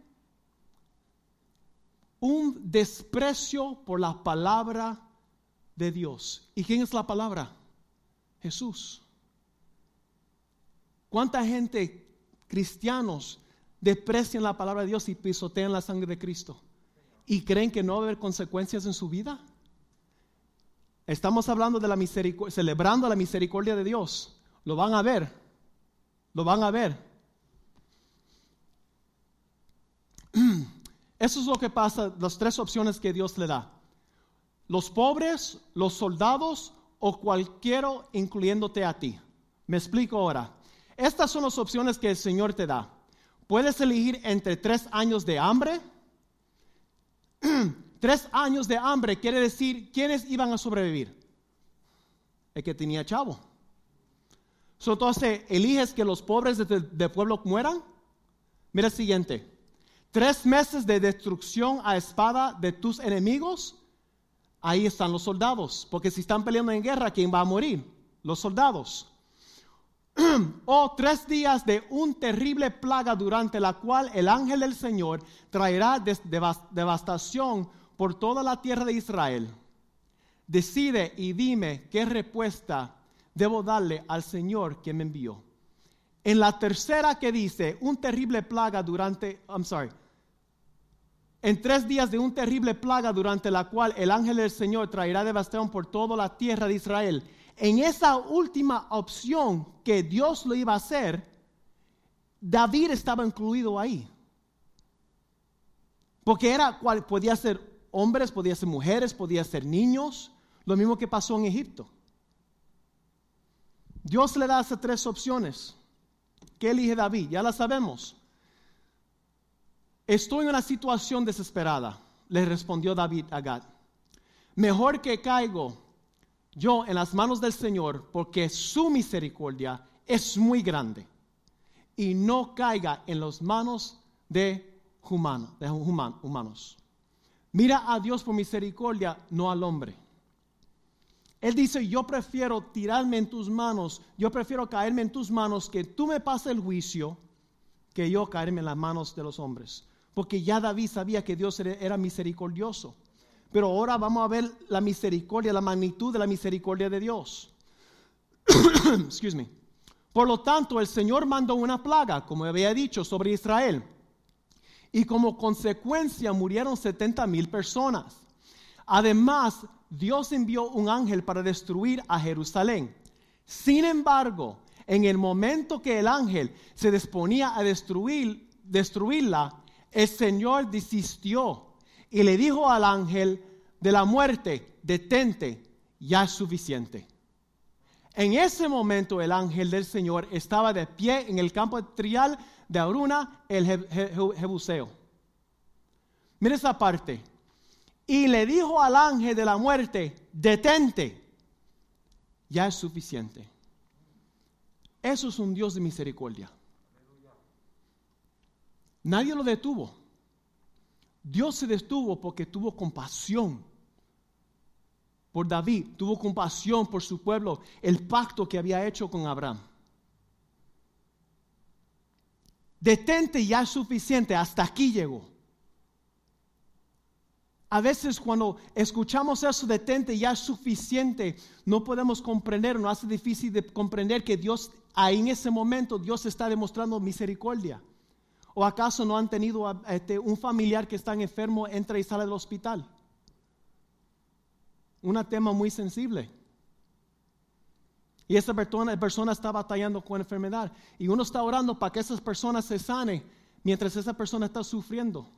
Un desprecio por la palabra de Dios. ¿Y quién es la palabra? Jesús. ¿Cuánta gente, cristianos, desprecian la palabra de Dios y pisotean la sangre de Cristo? ¿Y creen que no va a haber consecuencias en su vida? Estamos hablando de la misericordia, celebrando la misericordia de Dios. Lo van a ver. Lo van a ver. Eso es lo que pasa, las tres opciones que Dios le da los pobres, los soldados o cualquiera incluyéndote a ti. Me explico ahora. Estas son las opciones que el Señor te da. Puedes elegir entre tres años de hambre. Tres años de hambre quiere decir quiénes iban a sobrevivir. el que tenía chavo. So, entonces, eliges que los pobres del pueblo mueran. Mira el siguiente. Tres meses de destrucción a espada de tus enemigos. Ahí están los soldados. Porque si están peleando en guerra, ¿quién va a morir? Los soldados. o tres días de un terrible plaga durante la cual el ángel del Señor traerá devastación por toda la tierra de Israel. Decide y dime qué respuesta debo darle al Señor que me envió. En la tercera que dice, un terrible plaga durante, I'm sorry, en tres días de un terrible plaga durante la cual el ángel del Señor traerá devastación por toda la tierra de Israel en esa última opción que Dios lo iba a hacer, David estaba incluido ahí. Porque era cual podía ser hombres, podía ser mujeres, podía ser niños, lo mismo que pasó en Egipto. Dios le da esas tres opciones. ¿Qué elige David? Ya la sabemos. Estoy en una situación desesperada, le respondió David a Gad. Mejor que caigo yo en las manos del Señor, porque su misericordia es muy grande, y no caiga en las manos de, de humanos. Mira a Dios por misericordia, no al hombre. Él dice, yo prefiero tirarme en tus manos, yo prefiero caerme en tus manos, que tú me pases el juicio, que yo caerme en las manos de los hombres. Porque ya David sabía que Dios era misericordioso. Pero ahora vamos a ver la misericordia, la magnitud de la misericordia de Dios. Excuse. Por lo tanto, el Señor mandó una plaga, como había dicho, sobre Israel. Y como consecuencia murieron 70 mil personas. Además, Dios envió un ángel para destruir a Jerusalén. Sin embargo, en el momento que el ángel se disponía a destruir, destruirla, el Señor desistió y le dijo al ángel de la muerte, detente, ya es suficiente. En ese momento el ángel del Señor estaba de pie en el campo trial de Aruna, el Jebuseo. Mira esa parte. Y le dijo al ángel de la muerte, detente, ya es suficiente. Eso es un Dios de misericordia. Nadie lo detuvo. Dios se detuvo porque tuvo compasión por David, tuvo compasión por su pueblo, el pacto que había hecho con Abraham. Detente ya es suficiente, hasta aquí llegó. A veces cuando escuchamos eso, detente ya es suficiente, no podemos comprender, no hace difícil de comprender que Dios, ahí en ese momento, Dios está demostrando misericordia. ¿O acaso no han tenido este, un familiar que está enfermo, entra y sale del hospital? Un tema muy sensible. Y esa persona, está batallando con enfermedad. Y uno está orando para que esas personas se sane mientras esa persona está sufriendo.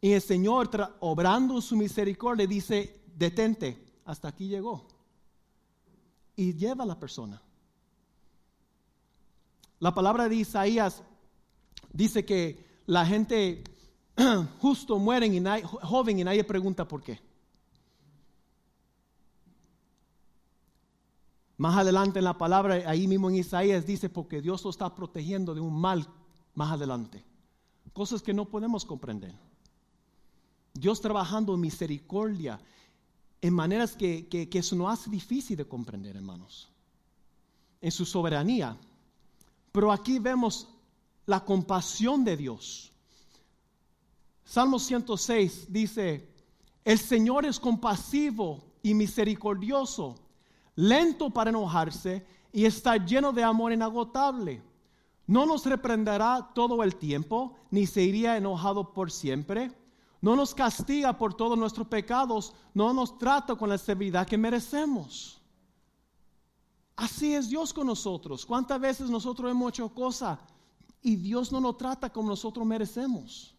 Y el Señor, obrando su misericordia, dice, detente, hasta aquí llegó. Y lleva a la persona. La palabra de Isaías dice que la gente justo mueren y joven y nadie pregunta por qué. Más adelante en la palabra, ahí mismo en Isaías dice, porque Dios lo está protegiendo de un mal más adelante. Cosas que no podemos comprender. Dios trabajando en misericordia en maneras que, que, eso no hace difícil de comprender, hermanos. En su soberanía pero aquí vemos la compasión de Dios. Salmo 106 dice, el Señor es compasivo y misericordioso, lento para enojarse y está lleno de amor inagotable. No nos reprenderá todo el tiempo, ni se iría enojado por siempre. No nos castiga por todos nuestros pecados, no nos trata con la severidad que merecemos. Así es Dios con nosotros. ¿Cuántas veces nosotros hemos hecho cosas y Dios no nos trata como nosotros merecemos?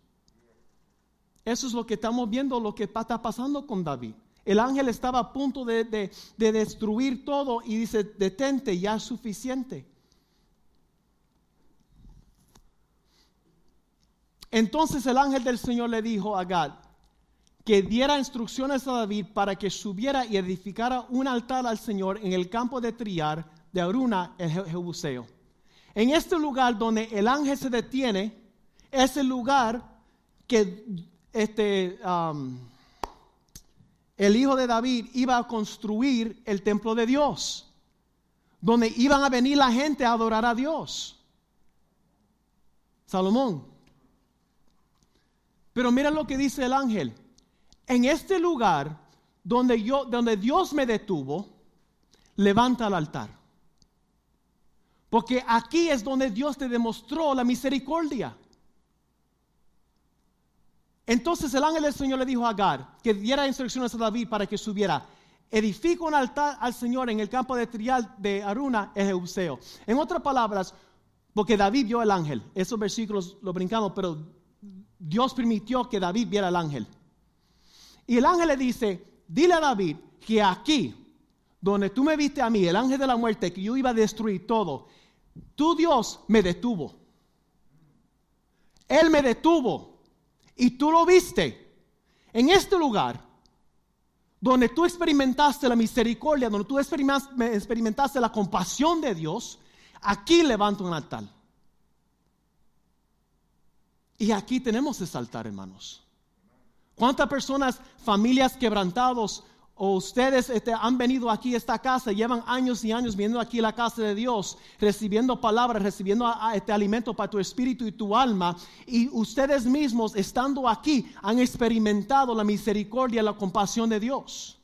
Eso es lo que estamos viendo, lo que está pasando con David. El ángel estaba a punto de, de destruir todo y dice, detente, ya es suficiente. Entonces el ángel del Señor le dijo a Gad, que diera instrucciones a David para que subiera y edificara un altar al Señor en el campo de Triar de Aruna, el Jebuseo. En este lugar donde el ángel se detiene, es el lugar que este, el hijo de David iba a construir el templo de Dios, donde iban a venir la gente a adorar a Dios. Salomón. Pero mira lo que dice el ángel. En este lugar donde, yo, donde Dios me detuvo, levanta el altar. Porque aquí es donde Dios te demostró la misericordia. Entonces el ángel del Señor le dijo a Agar que diera instrucciones a David para que subiera. Edifica un altar al Señor en el campo de trial de Aruna, el Jeuseo. En otras palabras, porque David vio el ángel. Esos versículos los brincamos, pero Dios permitió que David viera el ángel. Y el ángel le dice, dile a David que aquí, donde tú me viste a mí, el ángel de la muerte, que yo iba a destruir todo, tu Dios me detuvo. Él me detuvo. Y tú lo viste. En este lugar, donde tú experimentaste la misericordia, donde tú experimentaste la compasión de Dios, aquí levanto un altar. Y aquí tenemos ese altar, hermanos. ¿Cuántas personas, familias quebrantados o ustedes este, han venido aquí a esta casa, llevan años y años viendo aquí la casa de Dios, recibiendo palabras, recibiendo este alimento para tu espíritu y tu alma, y ustedes mismos estando aquí han experimentado la misericordia la compasión de Dios?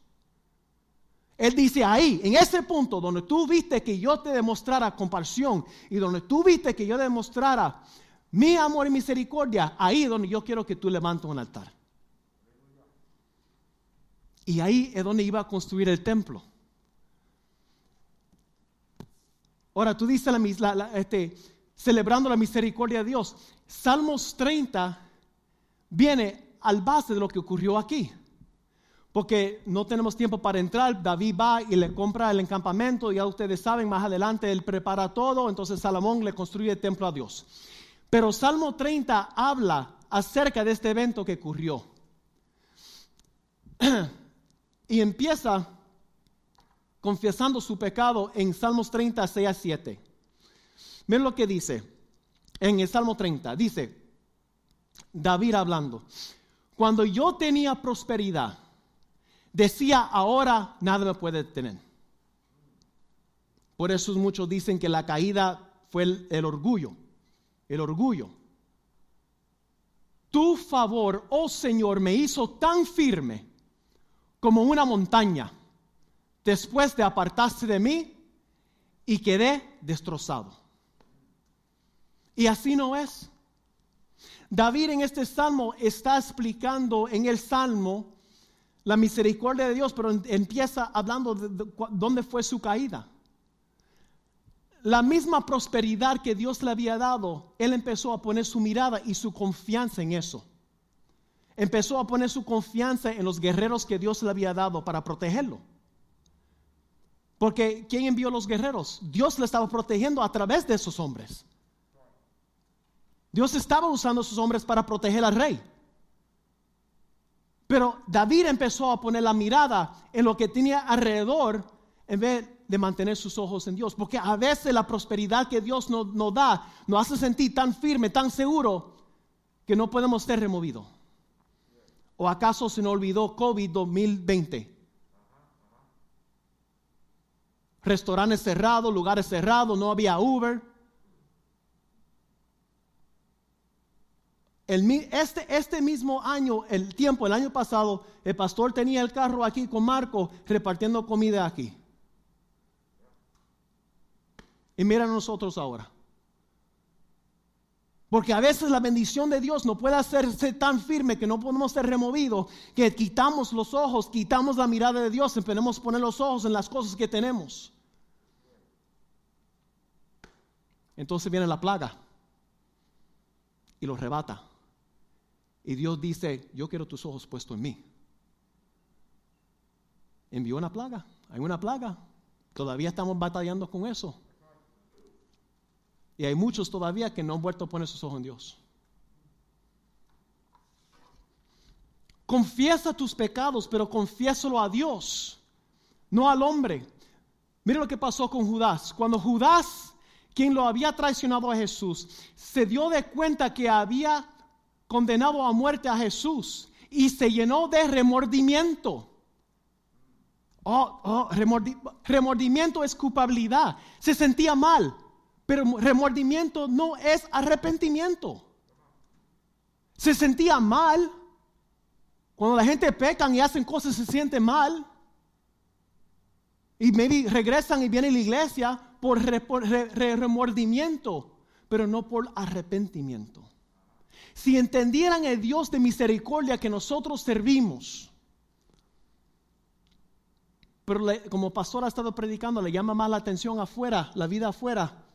Él dice ahí, en ese punto donde tú viste que yo te demostrara compasión y donde tú viste que yo demostrara mi amor y misericordia, ahí donde yo quiero que tú levantes un altar. Y ahí es donde iba a construir el templo. Ahora tú dices, este, celebrando la misericordia de Dios. Salmos 30 viene al base de lo que ocurrió aquí. Porque no tenemos tiempo para entrar. David va y le compra el encampamento. Ya ustedes saben, más adelante él prepara todo. Entonces Salomón le construye el templo a Dios. Pero Salmo 30 habla acerca de este evento que ocurrió. Y empieza confesando su pecado en Salmos 30, 6 a 7. Miren lo que dice en el Salmo 30. Dice, David hablando, cuando yo tenía prosperidad, decía, ahora nada me puede detener. Por eso muchos dicen que la caída fue el, el orgullo, el orgullo. Tu favor, oh Señor, me hizo tan firme como una montaña después de apartarse de mí y quedé destrozado. Y así no es. David en este salmo está explicando en el salmo la misericordia de Dios, pero empieza hablando de, dónde fue su caída. La misma prosperidad que Dios le había dado, él empezó a poner su mirada y su confianza en eso empezó a poner su confianza en los guerreros que Dios le había dado para protegerlo. Porque ¿quién envió los guerreros? Dios le estaba protegiendo a través de esos hombres. Dios estaba usando a esos hombres para proteger al rey. Pero David empezó a poner la mirada en lo que tenía alrededor en vez de mantener sus ojos en Dios. Porque a veces la prosperidad que Dios nos, da nos hace sentir tan firme, tan seguro, que no podemos ser removidos. ¿O acaso se nos olvidó COVID 2020? Restaurantes cerrados, lugares cerrados, no había Uber. este, este mismo año, el tiempo, el año pasado, el pastor tenía el carro aquí con Marco repartiendo comida aquí. Y mira nosotros ahora. Porque a veces la bendición de Dios no puede hacerse tan firme que no podemos ser removidos, que quitamos los ojos, quitamos la mirada de Dios, empezamos a poner los ojos en las cosas que tenemos. Entonces viene la plaga y los rebata. Y Dios dice, yo quiero tus ojos puestos en mí. Envió una plaga, hay una plaga. Todavía estamos batallando con eso. Y hay muchos todavía que no han vuelto a poner sus ojos en Dios. Confiesa tus pecados, pero confiésalo a Dios, no al hombre. Mira lo que pasó con Judas. Cuando Judas, quien lo había traicionado a Jesús, se dio de cuenta que había condenado a muerte a Jesús y se llenó de remordimiento. Oh, oh, remordimiento es culpabilidad. Se sentía mal, pero remordimiento no es arrepentimiento. Se sentía mal. Cuando la gente pecan y hacen cosas, se siente mal. Y maybe regresan y vienen a la iglesia por, remordimiento, pero no por arrepentimiento. Si entendieran el Dios de misericordia que nosotros servimos, pero como pastor ha estado predicando, le llama más la atención afuera, la vida afuera,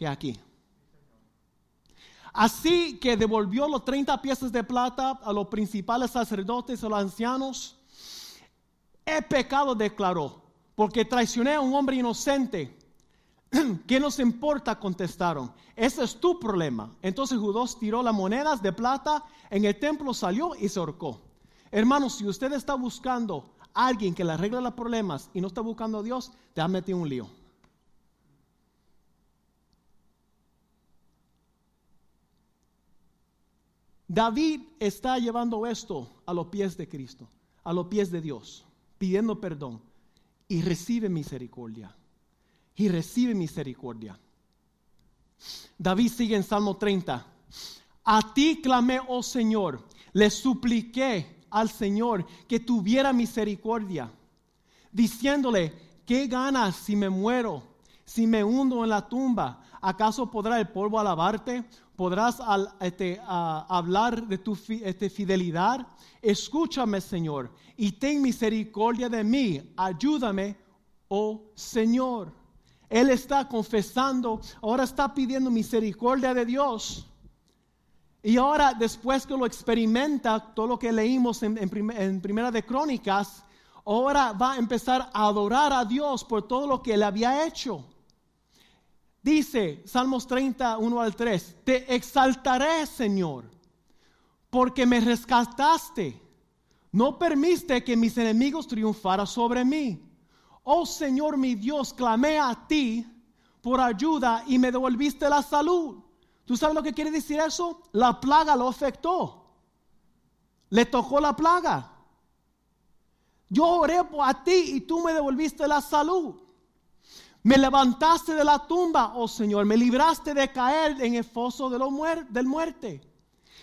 que aquí. Así que devolvió los 30 piezas de plata a los principales sacerdotes, a los ancianos. He pecado, declaró, porque traicioné a un hombre inocente. ¿Qué nos importa? Contestaron. Ese es tu problema. Entonces Judas tiró las monedas de plata en el templo, salió y se ahorcó. Hermanos, si usted está buscando alguien que le arregle los problemas y no está buscando a Dios, te ha metido un lío. David está llevando esto a los pies de Cristo, a los pies de Dios, pidiendo perdón y recibe misericordia. Y recibe misericordia. David sigue en Salmo 30. A ti clamé, oh Señor, le supliqué al Señor que tuviera misericordia, diciéndole, ¿qué ganas si me muero, si me hundo en la tumba? ¿Acaso podrá el polvo alabarte? ¿Podrás este, hablar de tu este, fidelidad? Escúchame, Señor, y ten misericordia de mí. Ayúdame, oh Señor. Él está confesando, ahora está pidiendo misericordia de Dios. Y ahora, después que lo experimenta, todo lo que leímos en, Primera de Crónicas, ahora va a empezar a adorar a Dios por todo lo que él había hecho. Dice Salmos 30, 1 al 3, te exaltaré, Señor, porque me rescataste. No permiste que mis enemigos triunfaran sobre mí. Oh Señor mi Dios, clamé a ti por ayuda y me devolviste la salud. ¿Tú sabes lo que quiere decir eso? La plaga lo afectó. Le tocó la plaga. Yo oré a ti y tú me devolviste la salud. Me levantaste de la tumba, oh Señor. Me libraste de caer en el foso de lo del muerte.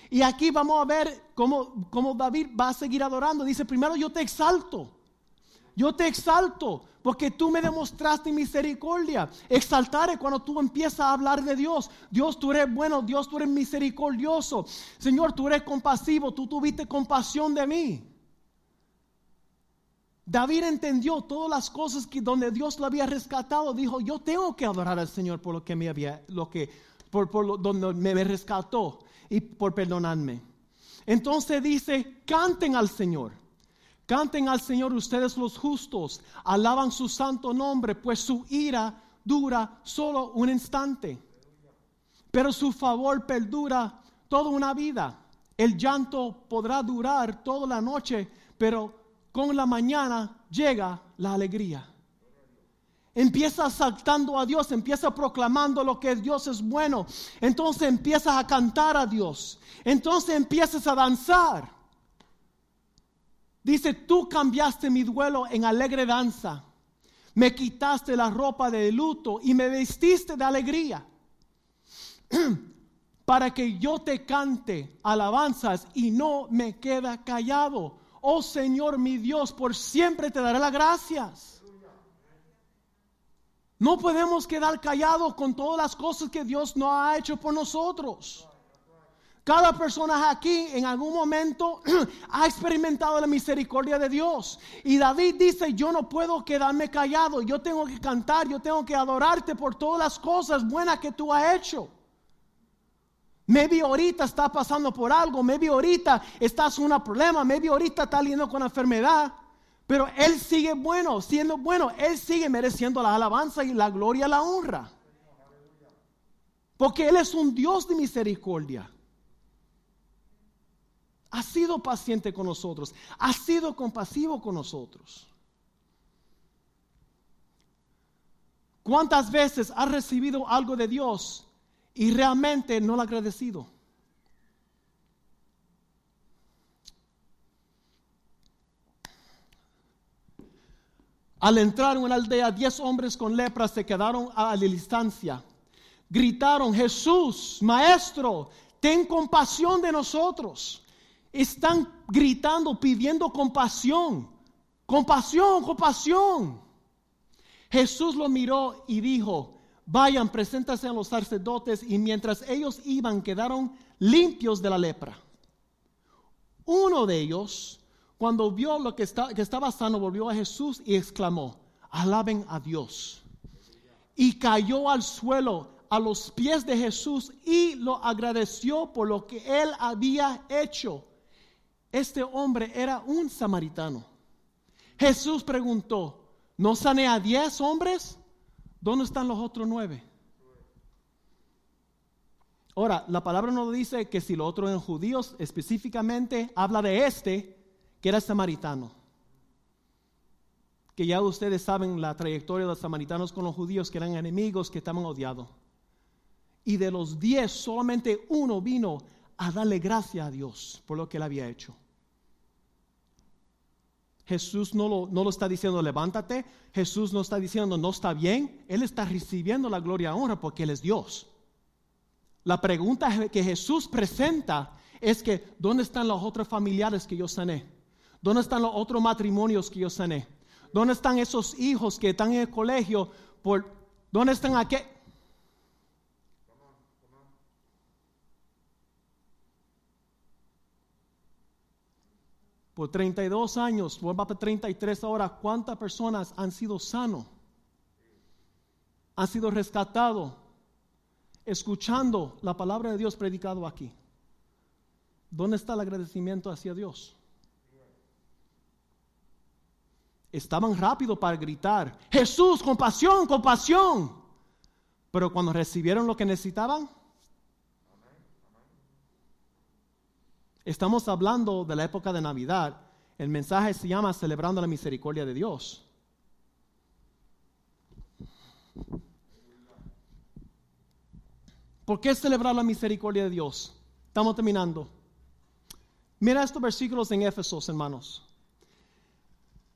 Y aquí vamos a ver cómo, cómo David va a seguir adorando. Dice, primero yo te exalto. Yo te exalto porque tú me demostraste misericordia. Exaltaré cuando tú empiezas a hablar de Dios. Dios, tú eres bueno, Dios, tú eres misericordioso. Señor, tú eres compasivo, tú tuviste compasión de mí. David entendió todas las cosas que donde Dios lo había rescatado. Dijo, yo tengo que adorar al Señor por lo que me había, lo que, por, por donde me rescató y por perdonarme. Entonces dice, canten al Señor. Canten al Señor ustedes los justos, alaban su santo nombre, pues su ira dura solo un instante, pero su favor perdura toda una vida. El llanto podrá durar toda la noche, pero con la mañana llega la alegría. Empieza saltando a Dios, empieza proclamando lo que Dios es bueno. Entonces empiezas a cantar a Dios. Entonces empiezas a danzar. Dice, tú cambiaste mi duelo en alegre danza. Me quitaste la ropa de luto y me vestiste de alegría. Para que yo te cante alabanzas y no me queda callado. Oh Señor mi Dios, por siempre te daré las gracias. No podemos quedar callados con todas las cosas que Dios no ha hecho por nosotros. Cada persona aquí en algún momento ha experimentado la misericordia de Dios. Y David dice, yo no puedo quedarme callado, yo tengo que cantar, yo tengo que adorarte por todas las cosas buenas que tú has hecho. Maybe ahorita está pasando por algo, maybe ahorita estás en un problema, maybe ahorita está lidiando con enfermedad. Pero Él sigue bueno, siendo bueno, Él sigue mereciendo la alabanza y la gloria, la honra. Porque Él es un Dios de misericordia. Ha sido paciente con nosotros. Ha sido compasivo con nosotros. ¿Cuántas veces has recibido algo de Dios y realmente no lo ha agradecido? Al entrar en una aldea, diez hombres con lepra se quedaron a la distancia. Gritaron, Jesús, Maestro, ten compasión de nosotros. Están gritando, pidiendo compasión. Compasión, compasión. Jesús lo miró y dijo, vayan, preséntense a los sacerdotes. Y mientras ellos iban, quedaron limpios de la lepra. Uno de ellos, cuando vio lo que, que estaba sano, volvió a Jesús y exclamó, alaben a Dios. Y cayó al suelo a los pies de Jesús y lo agradeció por lo que él había hecho. Este hombre era un samaritano. Jesús preguntó, ¿no sané a diez hombres? ¿Dónde están los otros nueve? Ahora, la palabra no dice que si los otros eran judíos, específicamente habla de este, que era samaritano. Que ya ustedes saben la trayectoria de los samaritanos con los judíos, que eran enemigos, que estaban odiados. Y de los diez, solamente uno vino a darle gracia a Dios por lo que él había hecho. Jesús no lo, no lo está diciendo levántate, Jesús no está diciendo no está bien, Él está recibiendo la gloria y honra porque Él es Dios. La pregunta que Jesús presenta es que ¿dónde están los otros familiares que yo sané? ¿Dónde están los otros matrimonios que yo sané? ¿Dónde están esos hijos que están en el colegio? Por, ¿Dónde están aquí? Por 32 años, vuelva para 33 ahora, ¿cuántas personas han sido sanos? Han sido rescatados escuchando la palabra de Dios predicado aquí. ¿Dónde está el agradecimiento hacia Dios? Estaban rápido para gritar, Jesús, compasión, compasión. Pero cuando recibieron lo que necesitaban, Estamos hablando de la época de Navidad. El mensaje se llama Celebrando la Misericordia de Dios. ¿Por qué celebrar la misericordia de Dios? Estamos terminando. Mira estos versículos en Éfesos, hermanos.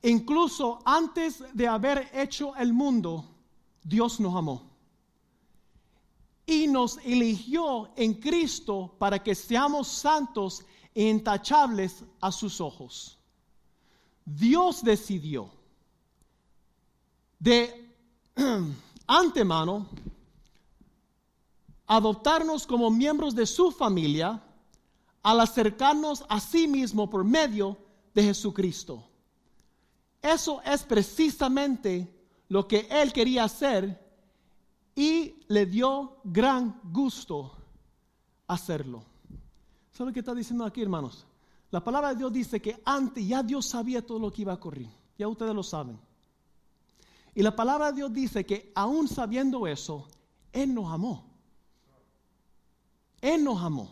Incluso antes de haber hecho el mundo, Dios nos amó. Y nos eligió en Cristo para que seamos santos intachables a sus ojos. Dios decidió de antemano adoptarnos como miembros de su familia al acercarnos a sí mismo por medio de Jesucristo. Eso es precisamente lo que Él quería hacer y le dio gran gusto hacerlo. ¿Sabe lo que está diciendo aquí, hermanos? La palabra de Dios dice que antes ya Dios sabía todo lo que iba a ocurrir. Ya ustedes lo saben. Y la palabra de Dios dice que aún sabiendo eso, Él nos amó. Él nos amó.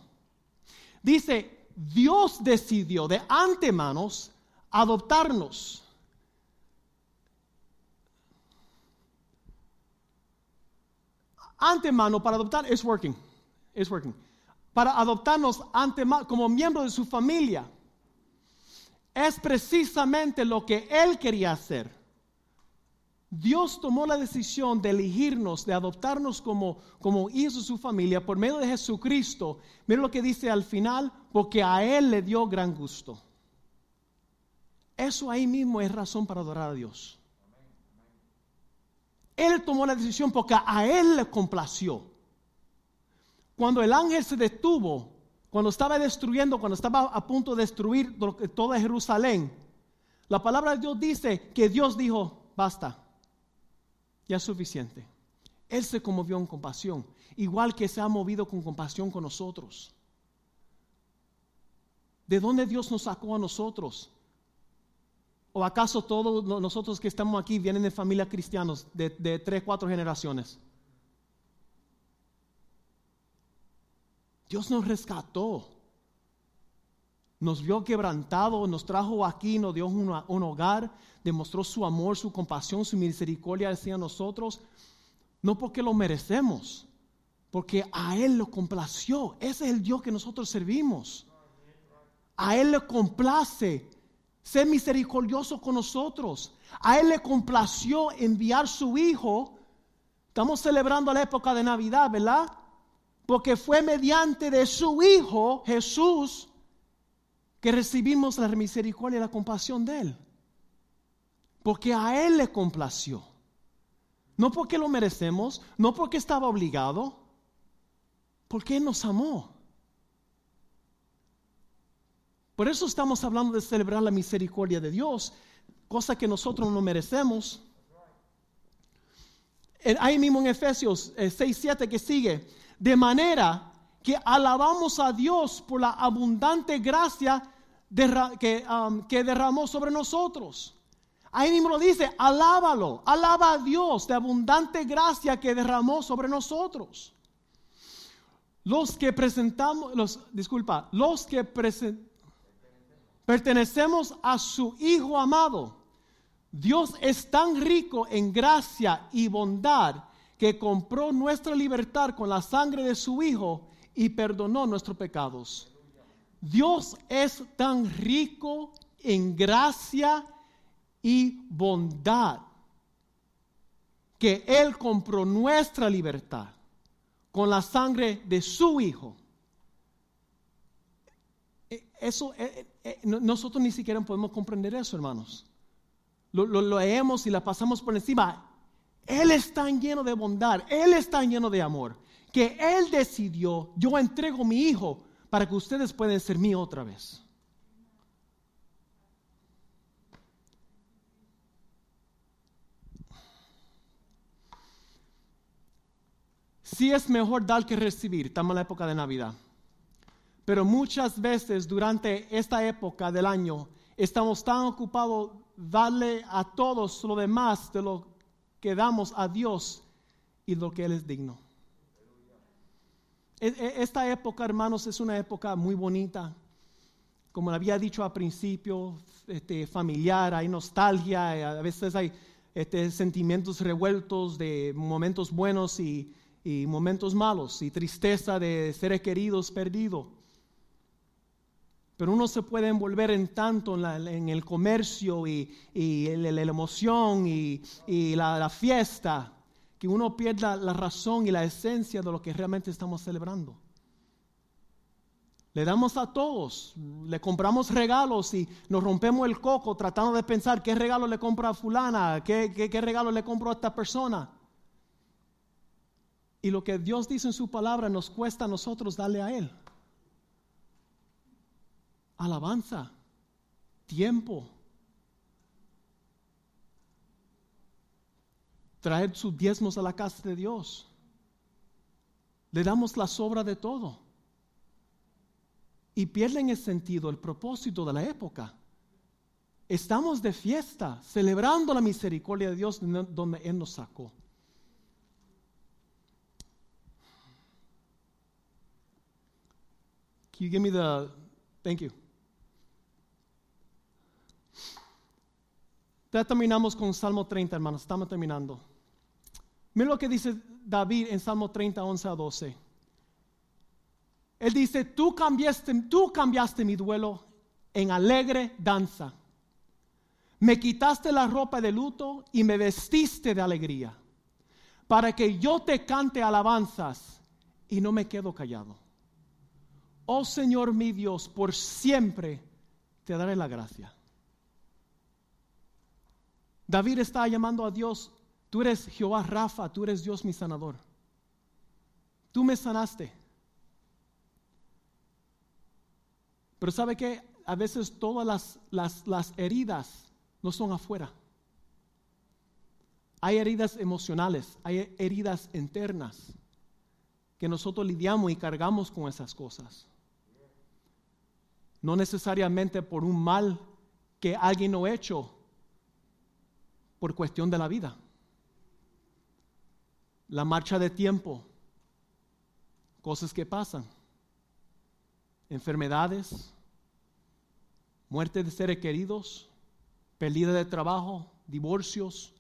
Dice, Dios decidió de antemanos adoptarnos. Antemano para adoptar es working. Es working para adoptarnos ante, como miembros de su familia. Es precisamente lo que Él quería hacer. Dios tomó la decisión de elegirnos, de adoptarnos como, como hijos de su familia por medio de Jesucristo. Mira lo que dice al final, porque a Él le dio gran gusto. Eso ahí mismo es razón para adorar a Dios. Él tomó la decisión porque a Él le complació. Cuando el ángel se detuvo, cuando estaba destruyendo, cuando estaba a punto de destruir toda Jerusalén, la palabra de Dios dice que Dios dijo, basta, ya es suficiente. Él se conmovió en compasión, igual que se ha movido con compasión con nosotros. ¿De dónde Dios nos sacó a nosotros? ¿O acaso todos nosotros que estamos aquí vienen de familias cristianos de, de tres, cuatro generaciones? Dios nos rescató. nos vio quebrantado, nos trajo aquí, nos dio un, un hogar, demostró su amor, su compasión, su misericordia hacia nosotros, no porque lo merecemos, porque a Él lo complació. Ese es el Dios que nosotros servimos. A Él le complace ser misericordioso con nosotros. A Él le complació enviar su Hijo. Estamos celebrando la época de Navidad, ¿verdad? Porque fue mediante de su Hijo, Jesús, que recibimos la misericordia y la compasión de Él. Porque a Él le complació. No porque lo merecemos, no porque estaba obligado, porque Él nos amó. Por eso estamos hablando de celebrar la misericordia de Dios, cosa que nosotros no merecemos. Ahí mismo en Efesios 6, eh, 7 que sigue, de manera que alabamos a Dios por la abundante gracia que, um, que derramó sobre nosotros. Ahí mismo lo dice, alábalo, alaba a Dios de abundante gracia que derramó sobre nosotros. Los que presentamos, los, disculpa, los que pertenecemos a su Hijo amado. Dios es tan rico en gracia y bondad que compró nuestra libertad con la sangre de su Hijo y perdonó nuestros pecados. Dios es tan rico en gracia y bondad que Él compró nuestra libertad con la sangre de su Hijo. E, eso, e, e, nosotros ni siquiera podemos comprender eso, hermanos. Lo, lo, leemos y la pasamos por encima. Él es tan lleno de bondad, Él es tan lleno de amor, que Él decidió, yo entrego mi Hijo para que ustedes puedan ser mío otra vez. Sí es mejor dar que recibir, estamos en la época de Navidad. Pero muchas veces durante esta época del año estamos tan ocupados darle a todos lo demás de lo que damos a Dios y lo que Él es digno. E, e, esta época, hermanos, es una época muy bonita. Como había dicho al principio, este, familiar, hay nostalgia, a veces hay este, sentimientos revueltos de momentos buenos y, momentos malos, y tristeza de seres queridos perdidos. Pero uno se puede envolver en tanto en, el comercio y, la, emoción y, la fiesta que uno pierda la razón y la esencia de lo que realmente estamos celebrando. Le damos a todos, le compramos regalos y nos rompemos el coco tratando de pensar qué regalo le compro a fulana, qué, qué regalo le compro a esta persona. Y lo que Dios dice en su palabra nos cuesta a nosotros darle a Él. Alabanza, tiempo, traer sus diezmos a la casa de Dios. Le damos la sobra de todo. Y pierden el sentido, el propósito de la época. Estamos de fiesta, celebrando la misericordia de Dios donde Él nos sacó. You give me the, thank you. Ya terminamos con Salmo 30, hermanos. Estamos terminando. Mira lo que dice David en Salmo 30, 11 a 12. Él dice, tú cambiaste, tú cambiaste mi duelo en alegre danza. Me quitaste la ropa de luto y me vestiste de alegría, para que yo te cante alabanzas y no me quedo callado. Oh Señor mi Dios, por siempre te daré la gracia. David está llamando a Dios, tú eres Jehová Rafa, tú eres Dios mi sanador. Tú me sanaste. Pero sabe que a veces todas las, las, las heridas no son afuera. Hay heridas emocionales, hay heridas internas que nosotros lidiamos y cargamos con esas cosas. No necesariamente por un mal que alguien no ha hecho, por cuestión de la vida. La marcha de tiempo, cosas que pasan, enfermedades, muerte de seres queridos, pérdida de trabajo, divorcios.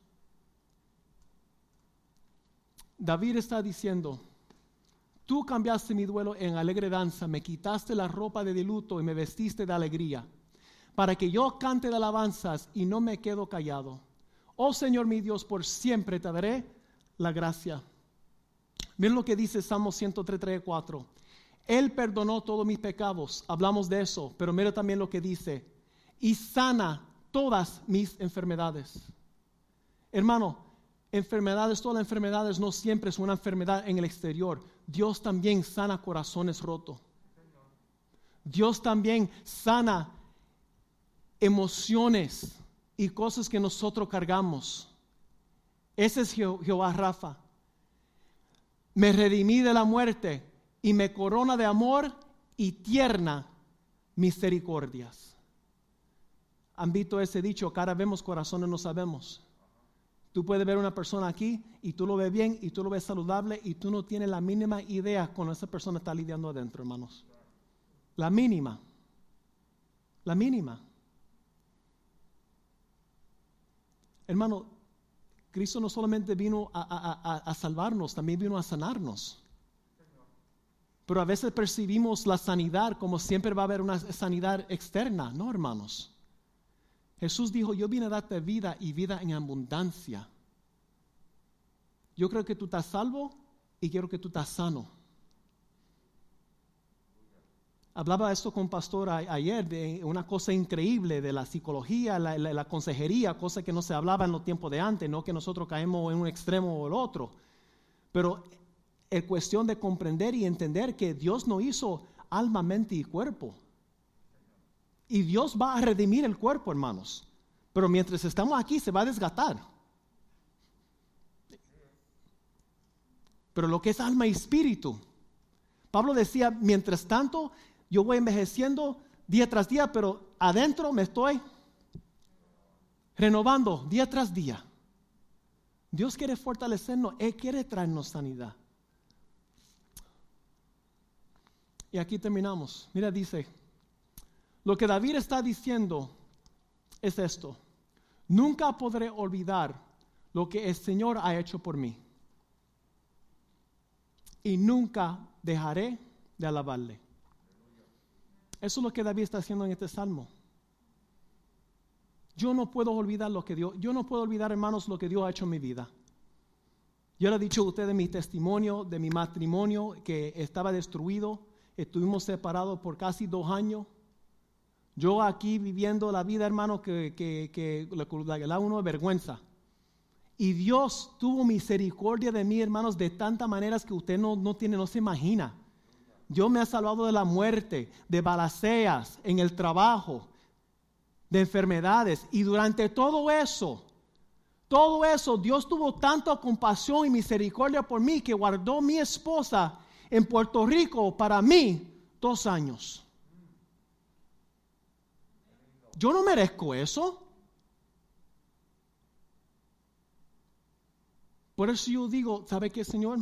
David está diciendo, tú cambiaste mi duelo en alegre danza, me quitaste la ropa de luto y me vestiste de alegría, para que yo cante de alabanzas y no me quedo callado. Oh Señor mi Dios, por siempre te daré la gracia. Miren lo que dice Salmo 103, 4. Él perdonó todos mis pecados, hablamos de eso, pero mira también lo que dice, y sana todas mis enfermedades. Hermano, enfermedades, todas las enfermedades no siempre es una enfermedad en el exterior. Dios también sana corazones rotos. Dios también sana emociones y cosas que nosotros cargamos. Ese es Jehová Rafa. Me redimí de la muerte y me corona de amor y tierna misericordias. ¿Han visto ese dicho? Cara vemos, corazones no sabemos. Tú puedes ver una persona aquí y tú lo ves bien y tú lo ves saludable y tú no tienes la mínima idea con esa persona está lidiando adentro, hermanos. La mínima. La mínima. Hermano, Cristo no solamente vino a, a salvarnos, también vino a sanarnos. Pero a veces percibimos la sanidad como siempre va a haber una sanidad externa, ¿no, hermanos? Jesús dijo, yo vine a darte vida y vida en abundancia. Yo creo que tú estás salvo y quiero que tú estás sano. Hablaba esto con pastor ayer de una cosa increíble de la psicología, la, consejería, cosa que no se hablaba en los tiempos de antes, no que nosotros caemos en un extremo o el otro. Pero es cuestión de comprender y entender que Dios no hizo alma, mente y cuerpo. Y Dios va a redimir el cuerpo, hermanos. Pero mientras estamos aquí se va a desgastar. Pero lo que es alma y espíritu. Pablo decía, mientras tanto, yo voy envejeciendo día tras día, pero adentro me estoy renovando día tras día. Dios quiere fortalecernos, Él quiere traernos sanidad. Y aquí terminamos. Mira, dice, lo que David está diciendo es esto. Nunca podré olvidar lo que el Señor ha hecho por mí. Y nunca dejaré de alabarle. Eso es lo que David está haciendo en este salmo. Yo no puedo olvidar lo que Dios, yo no puedo olvidar, hermanos, lo que Dios ha hecho en mi vida. Yo le he dicho a ustedes mi testimonio de mi matrimonio que estaba destruido, Estuvimos separados por casi dos años. Yo aquí viviendo la vida, hermano, que, que, que le uno de vergüenza. Y Dios tuvo misericordia de mí, hermanos, de tantas maneras que usted no, no tiene, no se imagina. Dios me ha salvado de la muerte, de balaceas, en el trabajo, de enfermedades. Y durante todo eso, todo eso, Dios tuvo tanta compasión y misericordia por mí que guardó mi esposa en Puerto Rico para mí dos años. Yo no merezco eso. Por eso yo digo, ¿sabe qué, Señor?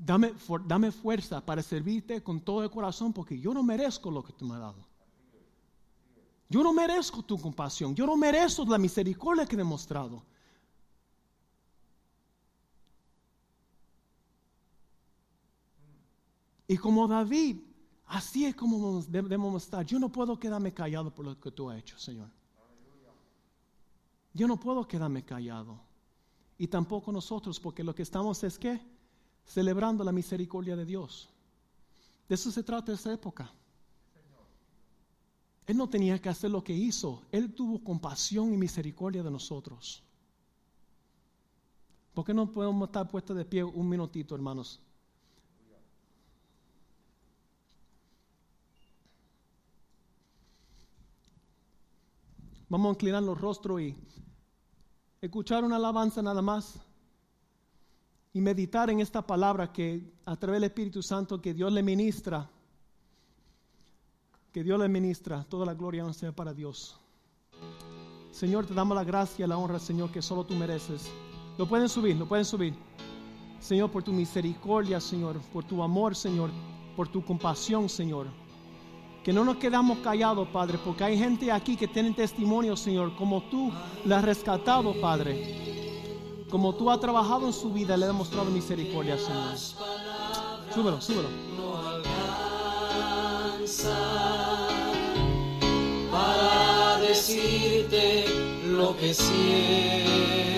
Dame, dame fuerza para servirte con todo el corazón porque yo no merezco lo que tú me has dado. Yo no merezco tu compasión. Yo no merezco la misericordia que he demostrado. Y como David, así es como debemos estar. Yo no puedo quedarme callado por lo que tú has hecho, Señor. Yo no puedo quedarme callado. Y tampoco nosotros, porque lo que estamos es que celebrando la misericordia de Dios. De eso se trata esa época. Él no tenía que hacer lo que hizo. Él tuvo compasión y misericordia de nosotros. ¿Por qué no podemos estar puestos de pie un minutito, hermanos? Vamos a inclinar los rostros y escuchar una alabanza nada más y meditar en esta palabra que a través del Espíritu Santo que Dios le ministra, que Dios le ministra, toda la gloria sea para Dios. Señor, te damos la gracia y la honra, Señor, que solo tú mereces. Lo pueden subir, lo pueden subir. Señor, por tu misericordia, Señor, por tu amor, Señor, por tu compasión, Señor. Que no nos quedamos callados, Padre, porque hay gente aquí que tiene testimonio, Señor, como tú le has rescatado, Padre. Como tú has trabajado en su vida, le has demostrado misericordia, Señor. Súbelo, súbelo. para decirte lo que siento.